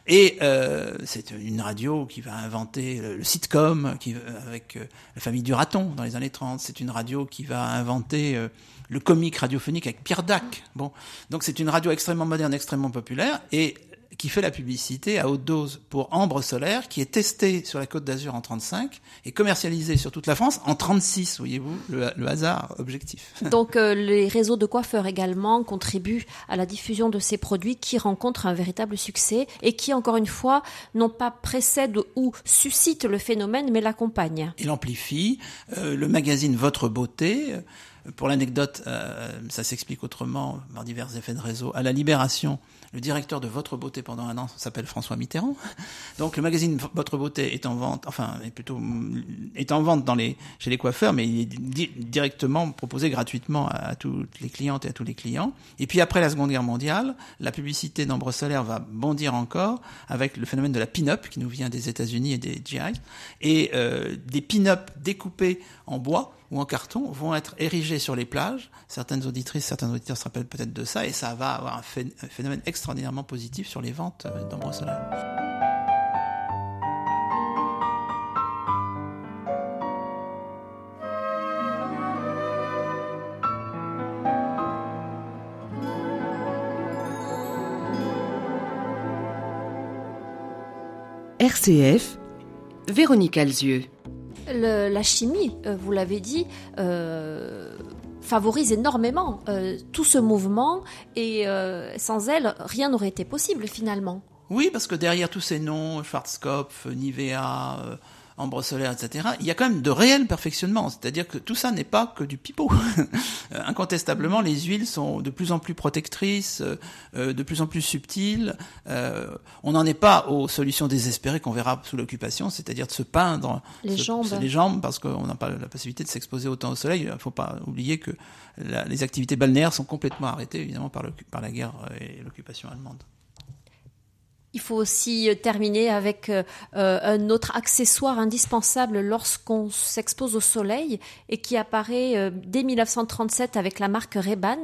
Et euh, c'est une radio qui va inventer le, sitcom qui, avec euh, la famille du raton dans les années 30. C'est une radio qui va inventer euh, le comique radiophonique avec Pierre Dac. Bon, donc c'est une radio extrêmement moderne, extrêmement populaire. Et qui fait la publicité à haute dose pour Ambre Solaire, qui est testé sur la Côte d'Azur en 35 et commercialisé sur toute la France en 36, voyez-vous, le, le hasard objectif. Donc euh, les réseaux de coiffeurs également contribuent à la diffusion de ces produits qui rencontrent un véritable succès et qui, encore une fois, non pas précèdent ou suscitent le phénomène, mais l'accompagnent. Il amplifie. Euh, le magazine Votre Beauté, pour l'anecdote, euh, ça s'explique autrement par divers effets de réseau. À la Libération, le directeur de Votre Beauté pendant un an s'appelle François Mitterrand. Donc le magazine Votre Beauté est en vente, enfin est plutôt est en vente dans les chez les coiffeurs, mais il est di directement proposé gratuitement à, à, toutes les clientes et à tous les clients. Et puis après la Seconde Guerre mondiale, la publicité d'Ambre Solaire va bondir encore avec le phénomène de la pin-up qui nous vient des États-Unis et des GI et euh, des pin-up découpés en bois ou en carton vont être érigés sur les plages. Certaines auditrices, certains auditeurs se rappellent peut-être de ça, et ça va avoir un phénomène extraordinairement positif sur les ventes d'Ambre Solaire. RCF, Véronique Alzieux. La chimie, euh, vous l'avez dit, euh, favorise énormément euh, tout ce mouvement et sans elle, rien n'aurait été possible finalement. Oui, parce que derrière tous ces noms, Schwarzkopf, Nivea, Ambre Solaire, etc., il y a quand même de réels perfectionnements. C'est-à-dire que tout ça n'est pas que du pipeau. Incontestablement, les huiles sont de plus en plus protectrices, euh, de plus en plus subtiles. Euh, on n'en est pas aux solutions désespérées qu'on verra sous l'occupation, c'est-à-dire de se peindre les, se, jambes. les jambes, parce qu'on n'a pas la possibilité de s'exposer autant au soleil. Il ne faut pas oublier que la, les activités balnéaires sont complètement arrêtées, évidemment, par la guerre et l'occupation allemande. Il faut aussi terminer avec euh, un autre accessoire indispensable lorsqu'on s'expose au soleil et qui apparaît euh, dès 1937 avec la marque Ray-Ban.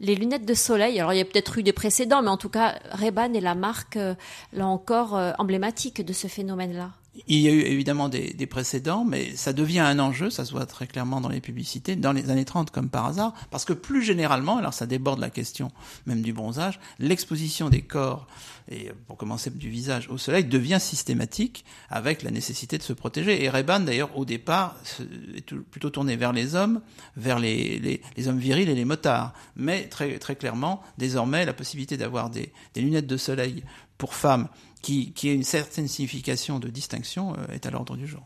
Les lunettes de soleil, alors il y a peut-être eu des précédents, mais en tout cas, Ray-Ban est la marque, euh, là encore, emblématique de ce phénomène-là. Il y a eu évidemment des, précédents, mais ça devient un enjeu, ça se voit très clairement dans les publicités, dans les années 30 comme par hasard, parce que plus généralement, alors ça déborde la question même du bronzage, l'exposition des corps, et pour commencer du visage au soleil, devient systématique avec la nécessité de se protéger. Et Reban, d'ailleurs, au départ, est plutôt tourné vers les hommes, vers les, hommes virils et les motards. Mais très, très clairement, désormais, la possibilité d'avoir des, des lunettes de soleil pour femmes qui, qui a une certaine signification de distinction euh, est à l'ordre du jour.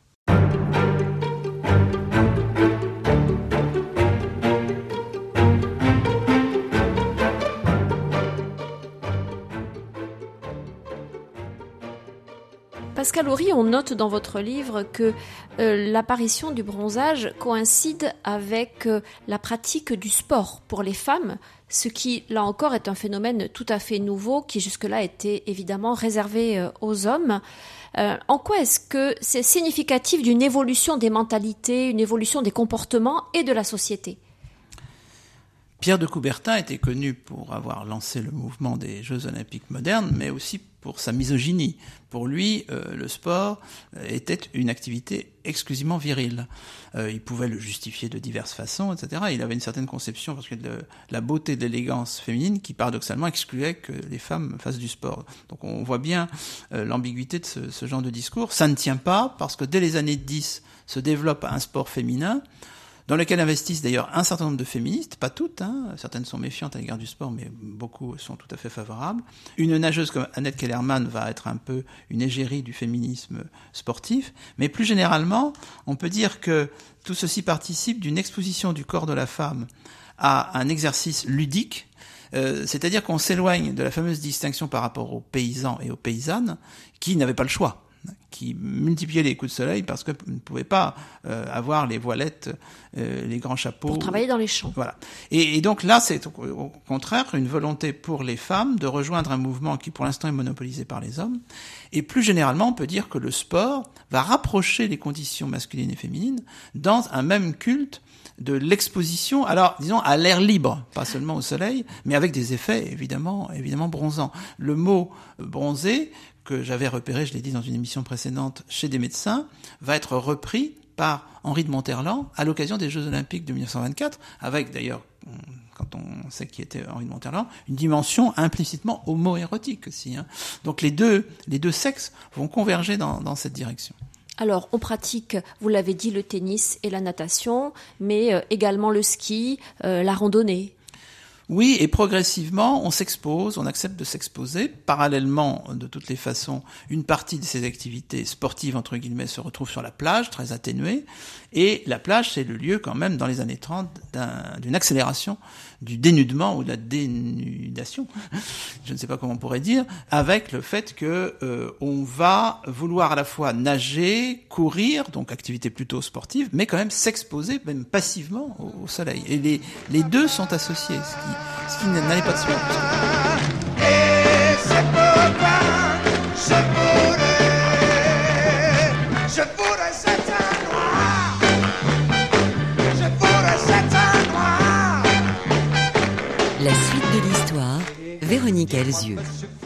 Pascal Horry, on note dans votre livre que euh, l'apparition du bronzage coïncide avec euh, la pratique du sport pour les femmes, ce qui, là encore, est un phénomène tout à fait nouveau qui jusque-là était évidemment réservé euh, aux hommes. en quoi est-ce que c'est significatif d'une évolution des mentalités, une évolution des comportements et de la société? Pierre de Coubertin était connu pour avoir lancé le mouvement des Jeux olympiques modernes, mais aussi pour sa misogynie. Pour lui, euh, le sport euh, était une activité exclusivement virile. Euh, il pouvait le justifier de diverses façons, etc. Il avait une certaine conception parce que de la beauté, de l'élégance féminine qui paradoxalement excluait que les femmes fassent du sport. Donc on voit bien l'ambiguïté de ce, ce genre de discours. Ça ne tient pas parce que dès les années 10 se développe un sport féminin dans lequel investissent d'ailleurs un certain nombre de féministes, pas toutes, hein, certaines sont méfiantes à l'égard du sport, mais beaucoup sont tout à fait favorables. Une nageuse comme Annette Kellerman va être un peu une égérie du féminisme sportif, mais plus généralement, on peut dire que tout ceci participe d'une exposition du corps de la femme à un exercice ludique, euh, c'est-à-dire qu'on s'éloigne de la fameuse distinction par rapport aux paysans et aux paysannes qui n'avaient pas le choix qui multipliait les coups de soleil parce que ne pouvait pas euh, avoir les voilettes, euh, les grands chapeaux. Pour travailler dans les champs. Voilà. Et, et donc là, c'est au contraire une volonté pour les femmes de rejoindre un mouvement qui pour l'instant est monopolisé par les hommes. Et plus généralement, on peut dire que le sport va rapprocher les conditions masculines et féminines dans un même culte de l'exposition, alors disons à l'air libre, pas seulement au soleil, mais avec des effets évidemment, évidemment bronzants. Le mot bronzé que j'avais repéré, je l'ai dit dans une émission précédente, chez des médecins, va être repris par Henri de Monterland à l'occasion des Jeux Olympiques de 1924, avec d'ailleurs, quand on sait qui était Henri de Monterland, une dimension implicitement homo-érotique aussi. Hein. Donc les deux, les deux sexes vont converger dans, cette direction. Alors, on pratique, vous l'avez dit, le tennis et la natation, mais euh, également le ski, euh, la randonnée. Oui, et progressivement, on s'expose, on accepte de s'exposer. Parallèlement, de toutes les façons, une partie de ces activités sportives, entre guillemets, se retrouve sur la plage, très atténuée. Et la plage, c'est le lieu quand même, dans les années 30, d'une accélération du dénudement ou de la dénudation, je ne sais pas comment on pourrait dire, avec le fait que euh, on va vouloir à la fois nager, courir, donc activité plutôt sportive, mais quand même s'exposer, même passivement, au, soleil. Et les, les deux sont associés, ce qui, qui n'allait pas de soi. Véronique Elzieux.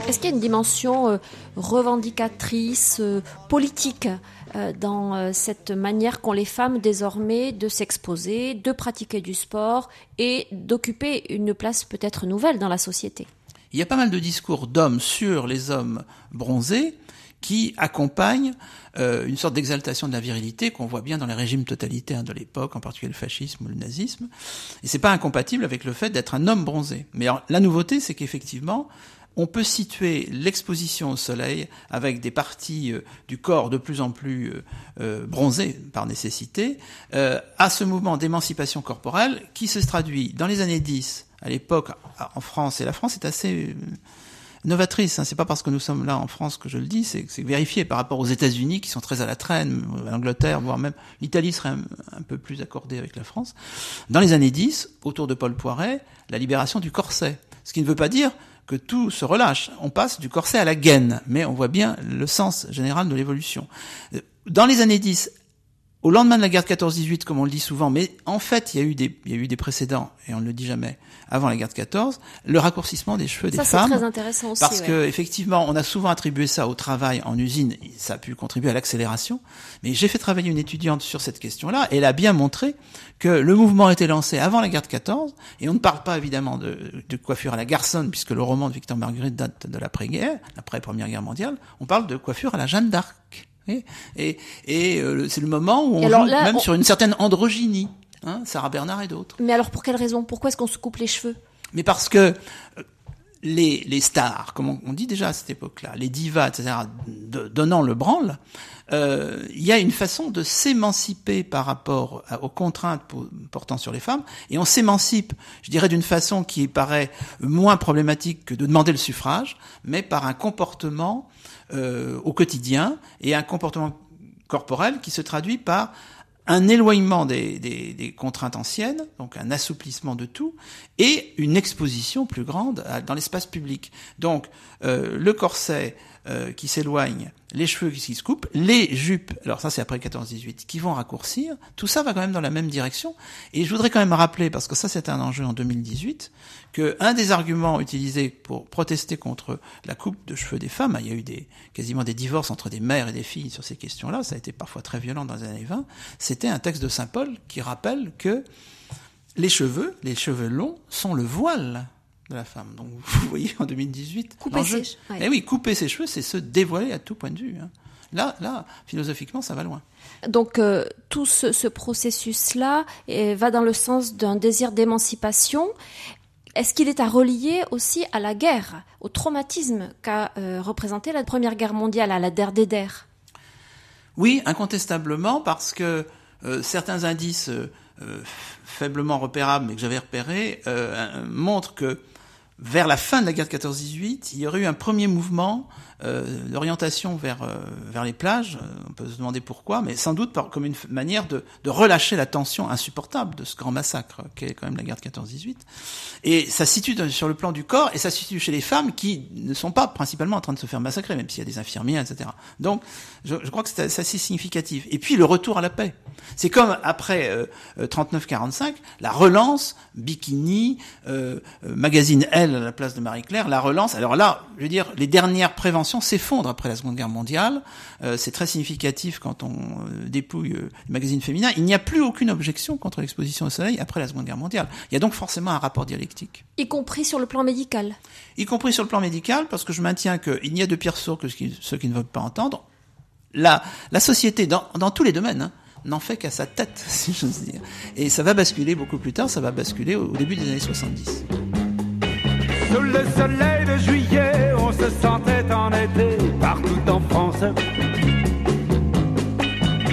Est-ce qu'il y a une dimension euh, revendicatrice, euh, politique euh, dans cette manière qu'ont les femmes désormais de s'exposer, de pratiquer du sport et d'occuper une place peut-être nouvelle dans la société? Il y a pas mal de discours d'hommes sur les hommes bronzés qui accompagnent euh, une sorte d'exaltation de la virilité qu'on voit bien dans les régimes totalitaires de l'époque, en particulier le fascisme ou le nazisme. Et c'est pas incompatible avec le fait d'être un homme bronzé. Mais la nouveauté, c'est qu'effectivement, on peut situer l'exposition au soleil avec des parties euh, du corps de plus en plus euh, euh bronzées par nécessité à ce mouvement d'émancipation corporelle qui se traduit dans les années 10 à l'époque en France et la France est assez novatrice. Hein. C'est pas parce que nous sommes là en France que je le dis, c'est vérifié par rapport aux États-Unis qui sont très à la traîne, l'Angleterre, voire même l'Italie serait un, peu plus accordée avec la France. Dans les années 10, autour de Paul Poiret, la libération du corset. Ce qui ne veut pas dire que tout se relâche. On passe du corset à la gaine, mais on voit bien le sens général de l'évolution. Dans les années 10, au lendemain de la guerre de 14-18, comme on le dit souvent, mais en fait, il y a eu des, il y a eu des précédents, et on ne le dit jamais, avant la guerre de 14, le raccourcissement des cheveux des femmes. Ça, c'est très intéressant aussi. Parce que, effectivement, on a souvent attribué ça au travail en usine, ça a pu contribuer à l'accélération, mais j'ai fait travailler une étudiante sur cette question-là, et elle a bien montré que le mouvement a été lancé avant la guerre de 14, et on ne parle pas évidemment de, de coiffure à la garçonne, puisque le roman de Victor Marguerite date de l'après-guerre, l'après-première guerre mondiale, on parle de coiffure à la Jeanne d'Arc. Et, et euh, c'est le moment où on joue même sur une certaine androgynie, hein, Sarah Bernard et d'autres. Mais alors pour quelle raison? Pourquoi est-ce qu'on se coupe les cheveux? Mais parce que euh, les, les stars, comme on dit déjà à cette époque-là, les divas, etc., donnant le branle, euh, il y a une façon de s'émanciper par rapport aux contraintes portant sur les femmes, et on s'émancipe, je dirais, d'une façon qui paraît moins problématique que de demander le suffrage, mais par un comportement euh, au quotidien et un comportement corporel qui se traduit par un éloignement des, des, des, contraintes anciennes, donc un assouplissement de tout, et une exposition plus grande dans l'espace public. Donc euh, le corset euh, qui s'éloignent, les cheveux qui se coupent, les jupes, alors ça c'est après 14-18, qui vont raccourcir, tout ça va quand même dans la même direction. Et je voudrais quand même rappeler, parce que ça c'est un enjeu en 2018, que un des arguments utilisés pour protester contre la coupe de cheveux des femmes, il y a eu des, quasiment des divorces entre des mères et des filles sur ces questions-là, ça a été parfois très violent dans les années 20, c'était un texte de Saint Paul qui rappelle que les cheveux, les cheveux longs, sont le voile de la femme. Donc vous voyez en 2018, Couper ses che- ouais. Eh oui, couper ses cheveux, c'est se dévoiler à tout point de vue. hein. Là, là, philosophiquement, ça va loin. Donc euh, tout ce, ce processus-là eh, va dans le sens d'un désir d'émancipation. Est-ce qu'il est à relier aussi à la guerre, au traumatisme qu'a euh, représenté la Première Guerre mondiale, à la der des der? Oui, incontestablement, parce que euh, certains indices faiblement repérables, mais que j'avais repérés, montrent que vers la fin de la guerre de 14-18, il y aurait eu un premier mouvement euh, d'orientation vers, euh, vers les plages. Euh, On peut se demander pourquoi, mais sans doute par, comme une manière de, de relâcher la tension insupportable de ce grand massacre qu'est quand même la guerre de 14-18. Et ça se situe sur le plan du corps, et ça se situe chez les femmes qui ne sont pas principalement en train de se faire massacrer, même s'il y a des infirmières, etc. Donc, je, je crois que c'est assez significatif. Et puis, le retour à la paix. C'est comme après euh, euh, 39-45, la relance, bikini, euh, euh, magazine Elle à la place de Marie-Claire, la relance. Alors là, je veux dire, les dernières préventions s'effondrent après la Seconde Guerre mondiale. Euh, c'est très significatif quand on euh, dépouille euh, les magazines féminins. Il n'y a plus aucune objection contre l'exposition au soleil après la Seconde Guerre mondiale. Il y a donc forcément un rapport dialectique y compris sur le plan médical. y compris sur le plan médical, parce que je maintiens qu'il n'y a de pire sourds que ceux qui, ne veulent pas entendre. La, la société, dans, dans tous les domaines, hein, n'en fait qu'à sa tête, si j'ose dire. Et ça va basculer beaucoup plus tard, ça va basculer au début des années 70. Sous le soleil de juillet, on se sentait en été partout en France.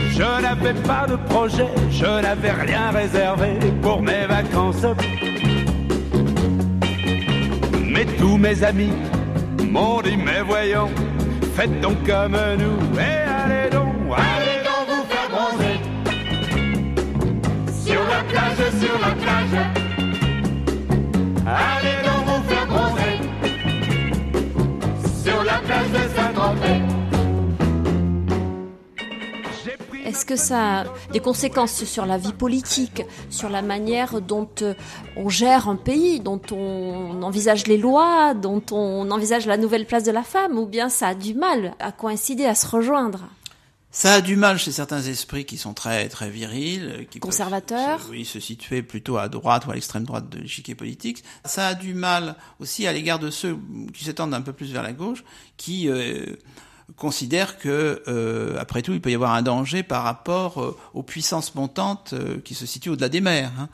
Je n'avais pas de projet, je n'avais rien réservé pour mes vacances. Mais tous mes amis m'ont dit, mais voyons, faites donc comme nous et allez donc, allez donc vous faire bronzer. Sur la plage, sur la plage. Que ça a des conséquences sur la vie politique, sur la manière dont euh, on gère un pays, dont on envisage les lois, dont on envisage la nouvelle place de la femme, ou bien ça a du mal à coïncider, à se rejoindre Ça a du mal chez certains esprits qui sont très très virils, qui peuvent Conservateurs. se- oui, se situer plutôt à droite ou à l'extrême droite de l'échiquier politique. Ça a du mal aussi à l'égard de ceux qui s'étendent un peu plus vers la gauche, qui euh, considèrent que, euh, après tout, il peut y avoir un danger par rapport euh, aux puissances montantes euh, qui se situent au-delà des mers, hein.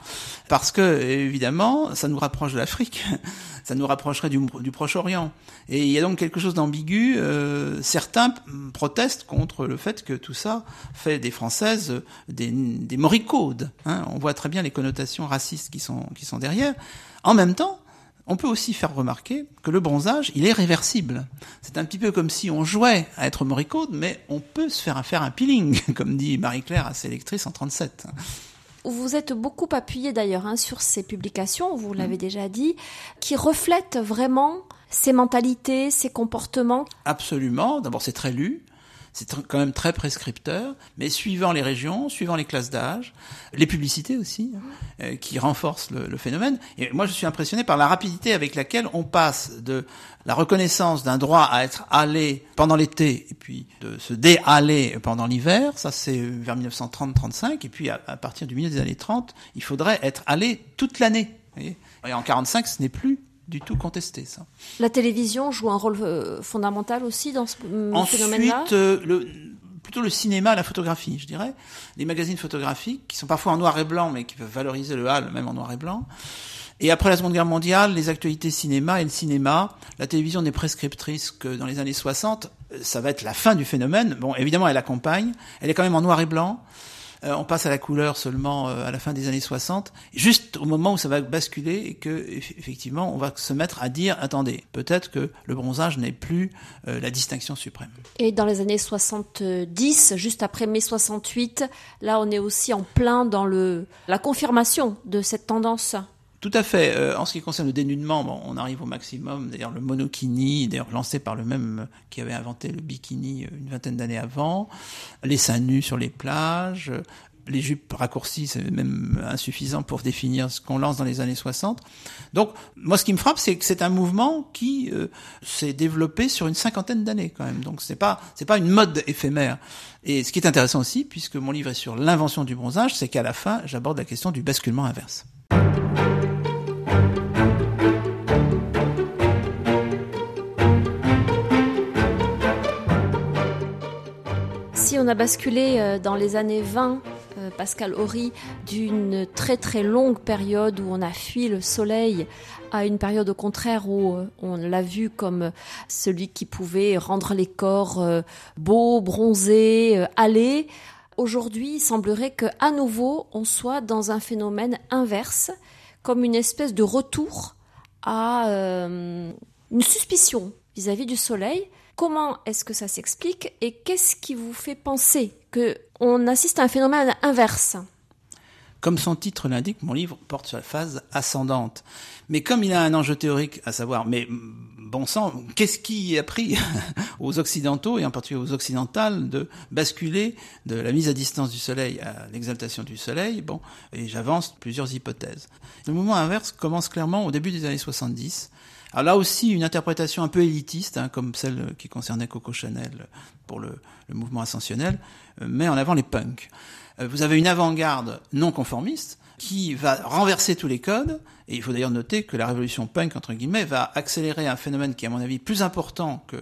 parce que évidemment, ça nous rapproche de l'Afrique, ça nous rapprocherait du, Proche-Orient, et il y a donc quelque chose d'ambigu. euh, certains protestent contre le fait que tout ça fait des Françaises des, des moricaudes. Hein. On voit très bien les connotations racistes qui sont, qui sont derrière. En même temps, on peut aussi faire remarquer que le bronzage, il est réversible. C'est un petit peu comme si on jouait à être moricaude, mais on peut se faire faire un peeling, comme dit Marie-Claire à ses lectrices en 37. Vous êtes beaucoup appuyé d'ailleurs hein, sur ces publications, vous Mmh. l'avez déjà dit, qui reflètent vraiment ces mentalités, ces comportements. Absolument. D'abord, c'est très lu. C'est quand même très prescripteur, mais suivant les régions, suivant les classes d'âge, les publicités aussi, euh, qui renforcent le, le phénomène. Et moi, je suis impressionné par la rapidité avec laquelle on passe de la reconnaissance d'un droit à être allé pendant l'été, et puis de se déhaler pendant l'hiver, ça c'est vers 1930-35, et puis à, à partir du milieu des années 30, il faudrait être allé toute l'année. Et en 45, ce n'est plus du tout contesté, ça. La télévision joue un rôle euh, fondamental aussi dans ce euh, phénomène-là? Ensuite, euh, le, plutôt le cinéma, la photographie, je dirais. Les magazines photographiques, qui sont parfois en noir et blanc, mais qui peuvent valoriser le hall, même en noir et blanc. Et après la Seconde Guerre mondiale, les actualités cinéma et le cinéma, la télévision n'est prescriptrice que dans les années 60. Euh, Ça va être la fin du phénomène. Bon, évidemment, elle accompagne. Elle est quand même en noir et blanc. Euh, on passe à la couleur seulement euh, à la fin des années 60, juste au moment où ça va basculer et que eff- effectivement on va se mettre à dire attendez, peut-être que le bronzage n'est plus euh, la distinction suprême. Et dans les années 70, juste après mai 68, là on est aussi en plein dans le la confirmation de cette tendance. Tout à fait. Euh, en ce qui concerne le dénudement, on arrive au maximum. D'ailleurs, le monokini, d'ailleurs lancé par le même qui avait inventé le bikini euh, une vingtaine d'années avant, les seins nus sur les plages, euh, les jupes raccourcies, c'est même insuffisant pour définir ce qu'on lance dans les années 60. Donc, moi, ce qui me frappe, c'est que c'est un mouvement qui s'est développé sur une cinquantaine d'années quand même. Donc, c'est pas c'est pas une mode éphémère. Et ce qui est intéressant aussi, puisque mon livre est sur l'invention du bronzage, c'est qu'à la fin, j'aborde la question du basculement inverse. Si on a basculé euh, dans les années 20, euh, Pascal Horry, d'une très très longue période où on a fui le soleil à une période au contraire où euh, on l'a vu comme celui qui pouvait rendre les corps beaux, bronzés, allés, aujourd'hui il semblerait que à nouveau on soit dans un phénomène inverse, comme une espèce de retour à euh, une suspicion vis-à-vis du soleil. Comment est-ce que ça s'explique et qu'est-ce qui vous fait penser que on assiste à un phénomène inverse? Comme son titre l'indique, mon livre porte sur la phase ascendante. Mais comme il a un enjeu théorique, à savoir, mais bon sang, qu'est-ce qui a pris aux Occidentaux, et en particulier aux Occidentales, de basculer de la mise à distance du Soleil à l'exaltation du Soleil? Bon, et j'avance plusieurs hypothèses. Le mouvement inverse commence clairement au début des années 70. Alors là aussi, une interprétation un peu élitiste, hein, comme celle qui concernait Coco Chanel pour le, le mouvement ascensionnel, euh, met en avant les punks. Euh, Vous avez une avant-garde non conformiste qui va renverser tous les codes, et il faut d'ailleurs noter que la révolution punk, entre guillemets, va accélérer un phénomène qui est à mon avis plus important que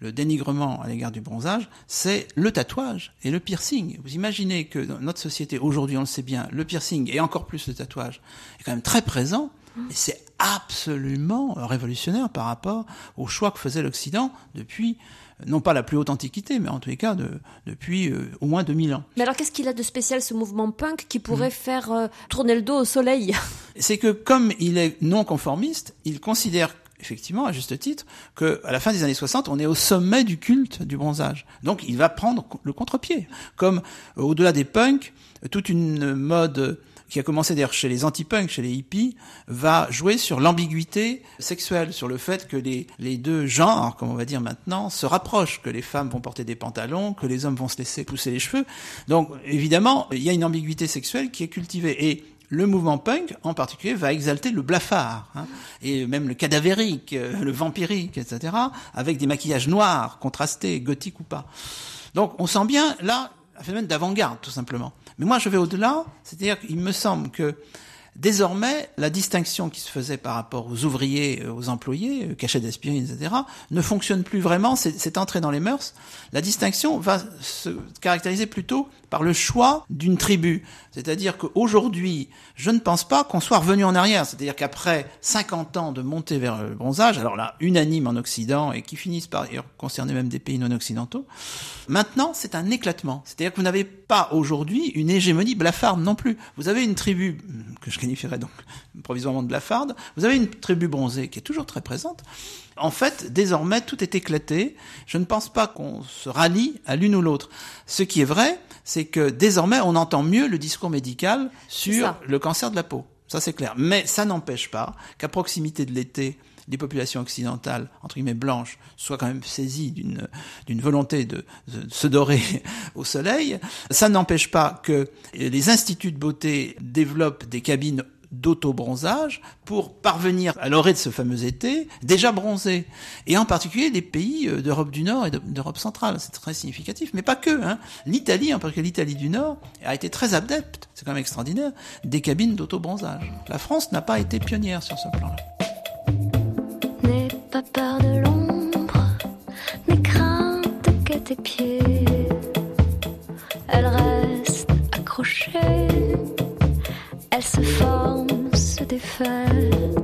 le dénigrement à l'égard du bronzage, c'est le tatouage et le piercing. Vous imaginez que dans notre société, aujourd'hui, on le sait bien, le piercing et encore plus le tatouage est quand même très présent, et c'est absolument révolutionnaire par rapport au choix que faisait l'Occident depuis, non pas la plus haute antiquité, mais en tous les cas de, depuis euh, au moins 2000 ans. Mais alors qu'est-ce qu'il a de spécial ce mouvement punk qui pourrait faire euh, tourner le dos au soleil? C'est que comme il est non conformiste, il considère effectivement à juste titre que à la fin des années 60, on est au sommet du culte du bronzage. Donc il va prendre le contre-pied. Comme euh, au-delà des punks, toute une mode qui a commencé d'ailleurs chez les anti-punks, chez les hippies, va jouer sur l'ambiguïté sexuelle, sur le fait que les, les deux genres, comme on va dire maintenant, se rapprochent, que les femmes vont porter des pantalons, que les hommes vont se laisser pousser les cheveux. Donc évidemment, il y a une ambiguïté sexuelle qui est cultivée. Et le mouvement punk, en particulier, va exalter le blafard, hein, et même le cadavérique, euh, le vampirique, etc., avec des maquillages noirs, contrastés, gothiques ou pas. Donc on sent bien là un phénomène d'avant-garde, tout simplement. Mais moi, je vais au-delà, c'est-à-dire qu'il me semble que désormais, la distinction qui se faisait par rapport aux ouvriers, euh, aux employés, euh, cachets d'aspirine, etc., ne fonctionne plus vraiment, c'est c'est entré dans les mœurs. La distinction va se caractériser plutôt par le choix d'une tribu. C'est-à-dire qu'aujourd'hui, je ne pense pas qu'on soit revenu en arrière. C'est-à-dire qu'après 50 ans de montée vers le bronzage, alors là, unanime en Occident et qui finissent par concerner même des pays non occidentaux, maintenant, c'est un éclatement. C'est-à-dire que vous n'avez pas aujourd'hui une hégémonie blafarde non plus. Vous avez une tribu, que je qualifierais donc provisoirement de blafarde, vous avez une tribu bronzée qui est toujours très présente. En fait, désormais, tout est éclaté. Je ne pense pas qu'on se rallie à l'une ou l'autre. Ce qui est vrai, c'est que désormais, on entend mieux le discours médical sur le cancer de la peau. Ça, c'est clair. Mais ça n'empêche pas qu'à proximité de l'été, les populations occidentales, entre guillemets blanches, soient quand même saisies d'une d'une volonté de, de se dorer au soleil. Ça n'empêche pas que les instituts de beauté développent des cabines d'auto-bronzage pour parvenir à l'orée de ce fameux été déjà bronzé. Et en particulier les pays euh, d'Europe du Nord et de- d'Europe centrale. C'est très significatif. Mais pas que. Hein. L'Italie, en particulier l'Italie du Nord, a été très adepte, c'est quand même extraordinaire, des cabines d'auto-bronzage. La France n'a pas été pionnière sur ce plan-là. N'aie pas peur de l'ombre, tes pieds. Se se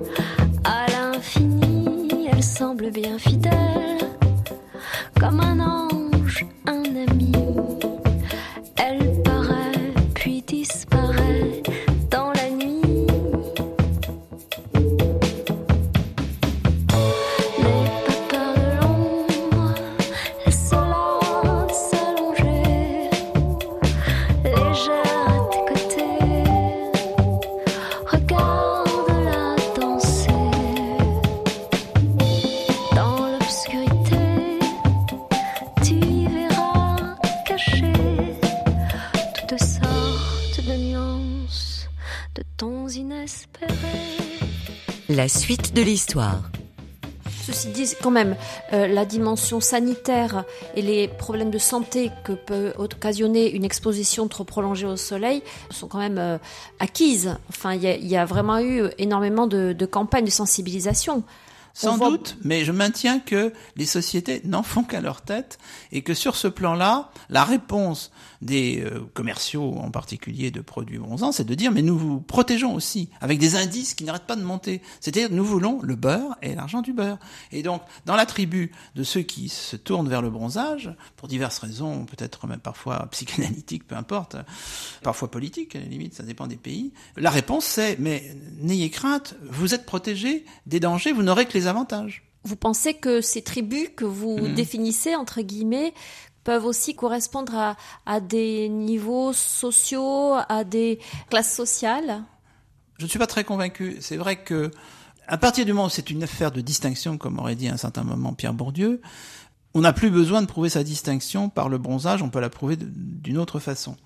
l'histoire. Ceci dit, quand même, euh, la dimension sanitaire et les problèmes de santé que peut occasionner une exposition trop prolongée au soleil sont quand même euh, acquises. Enfin, il y, a- vraiment eu énormément de campagnes de sensibilisation. Sans voit- doute, mais je maintiens que les sociétés n'en font qu'à leur tête et que sur ce plan-là, la réponse des euh, commerciaux, en particulier de produits bronzants, c'est de dire mais nous vous protégeons aussi avec des indices qui n'arrêtent pas de monter. C'est-à-dire nous voulons le beurre et l'argent du beurre. Et donc dans la tribu de ceux qui se tournent vers le bronzage pour diverses raisons, peut-être même parfois psychanalytiques, peu importe, parfois politiques à la limite, ça dépend des pays. La réponse c'est mais n'ayez crainte, vous êtes protégés des dangers, vous n'aurez que les avantages. Vous pensez que ces tribus que vous Mhm. définissez, entre guillemets, peuvent aussi correspondre à, à des niveaux sociaux, à des classes sociales? Je ne suis pas très convaincu. C'est vrai que, à partir du moment où c'est une affaire de distinction, comme aurait dit à un certain moment Pierre Bourdieu, on n'a plus besoin de prouver sa distinction par le bronzage, on peut la prouver d'une autre façon.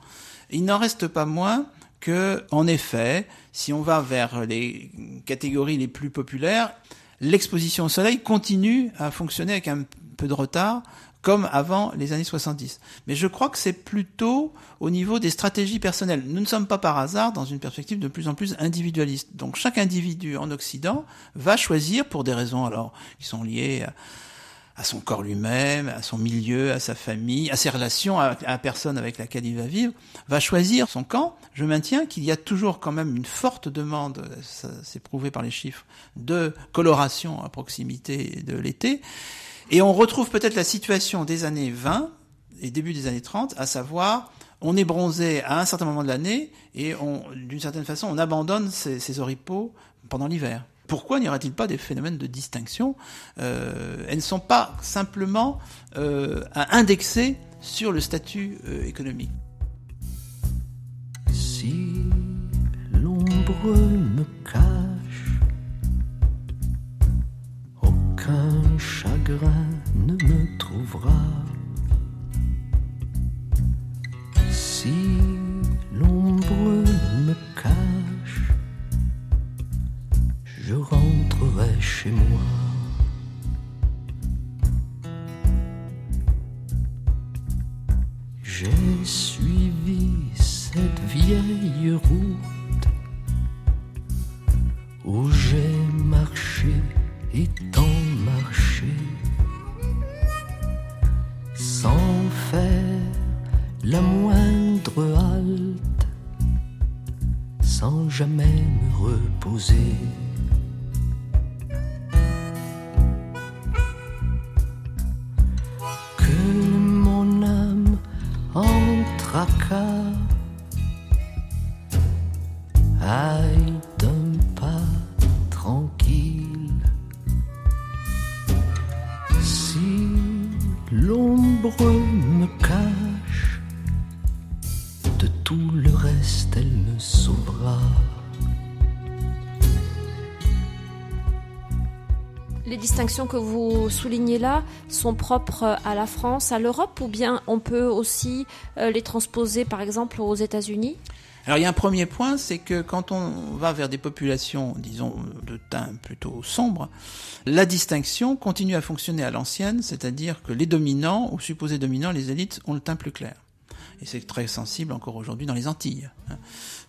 Il n'en reste pas moins que, en effet, si on va vers les catégories les plus populaires, l'exposition au soleil continue à fonctionner avec un peu de retard, comme avant les années 70. Mais je crois que c'est plutôt au niveau des stratégies personnelles. Nous ne sommes pas par hasard dans une perspective de plus en plus individualiste. Donc chaque individu en Occident va choisir pour des raisons alors qui sont liées à, à son corps lui-même, à son milieu, à sa famille, à ses relations, à, la personne avec laquelle il va vivre, va choisir son camp. Je maintiens qu'il y a toujours quand même une forte demande, c'est prouvé par les chiffres, de coloration à proximité de l'été. Et on retrouve peut-être la situation des années 20 et début des années 30, à savoir on est bronzé à un certain moment de l'année et d'une certaine façon, on abandonne ses, ses oripeaux pendant l'hiver. Pourquoi n'y aurait-il pas des phénomènes de distinction euh, Elles ne sont pas simplement euh, à indexer sur le statut euh, économique. Si l'ombre me cache, aucun chagrin ne me trouvera. Si l'ombre me cache, je rentrerai chez moi. J'ai suivi cette vieille route où j'ai marché que vous soulignez là sont propres à la France, à l'Europe, ou bien on peut aussi euh, les transposer par exemple aux États-Unis? Alors il y a un premier point, c'est que quand on va vers des populations, disons, de teint plutôt sombre, la distinction continue à fonctionner à l'ancienne, c'est-à-dire que les dominants, ou supposés dominants, les élites, ont le teint plus clair. Et c'est très sensible encore aujourd'hui dans les Antilles.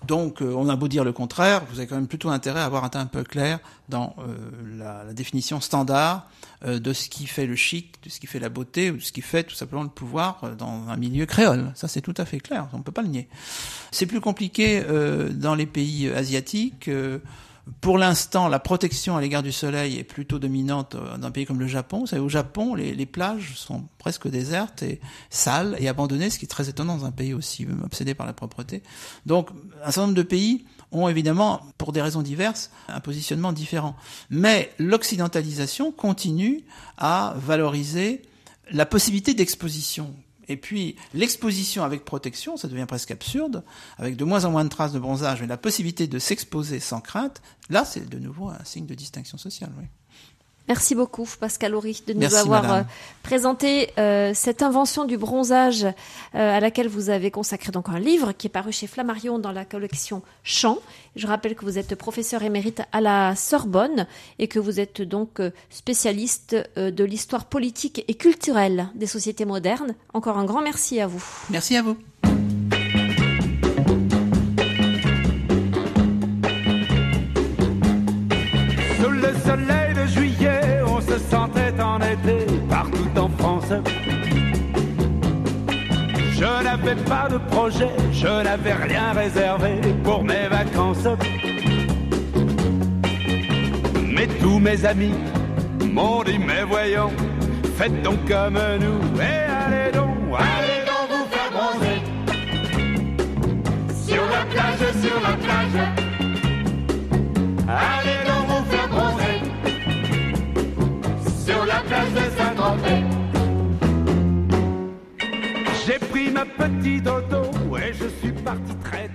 Donc euh, on a beau dire le contraire, vous avez quand même plutôt intérêt à avoir un teint un peu clair dans euh, la, la définition standard euh, de ce qui fait le chic, de ce qui fait la beauté, ou de ce qui fait tout simplement le pouvoir euh, dans un milieu créole. Ça c'est tout à fait clair, on peut pas le nier. C'est plus compliqué euh, dans les pays euh, asiatiques. Pour l'instant, la protection à l'égard du soleil est plutôt dominante euh, dans un pays comme le Japon. Vous savez, au Japon, les, les plages sont presque désertes et sales et abandonnées, ce qui est très étonnant dans un pays aussi euh, obsédé par la propreté. Donc, un certain nombre de pays ont évidemment, pour des raisons diverses, un positionnement différent. Mais l'occidentalisation continue à valoriser la possibilité d'exposition. Et puis, l'exposition avec protection, ça devient presque absurde, avec de moins en moins de traces de bronzage, mais la possibilité de s'exposer sans crainte, là, c'est de nouveau un signe de distinction sociale. Oui. Merci beaucoup, Pascal Horry, de nous Merci, avoir madame. euh, présenté euh, cette invention du bronzage euh, à laquelle vous avez consacré donc un livre qui est paru chez Flammarion dans la collection Chant. Je rappelle que vous êtes professeur émérite à la Sorbonne et que vous êtes donc euh, spécialiste euh, de l'histoire politique et culturelle des sociétés modernes. Encore un grand merci à vous. Merci à vous. N'avais pas de projet, je n'avais rien réservé pour mes vacances. Mais tous mes amis m'ont dit, mais voyons, faites donc comme nous, et allez donc, allez donc vous faire bronzer. Sur la plage, sur la plage. Allez donc vous faire bronzer Sur la plage de Saint-Tropez ma petite dodo, et je suis parti très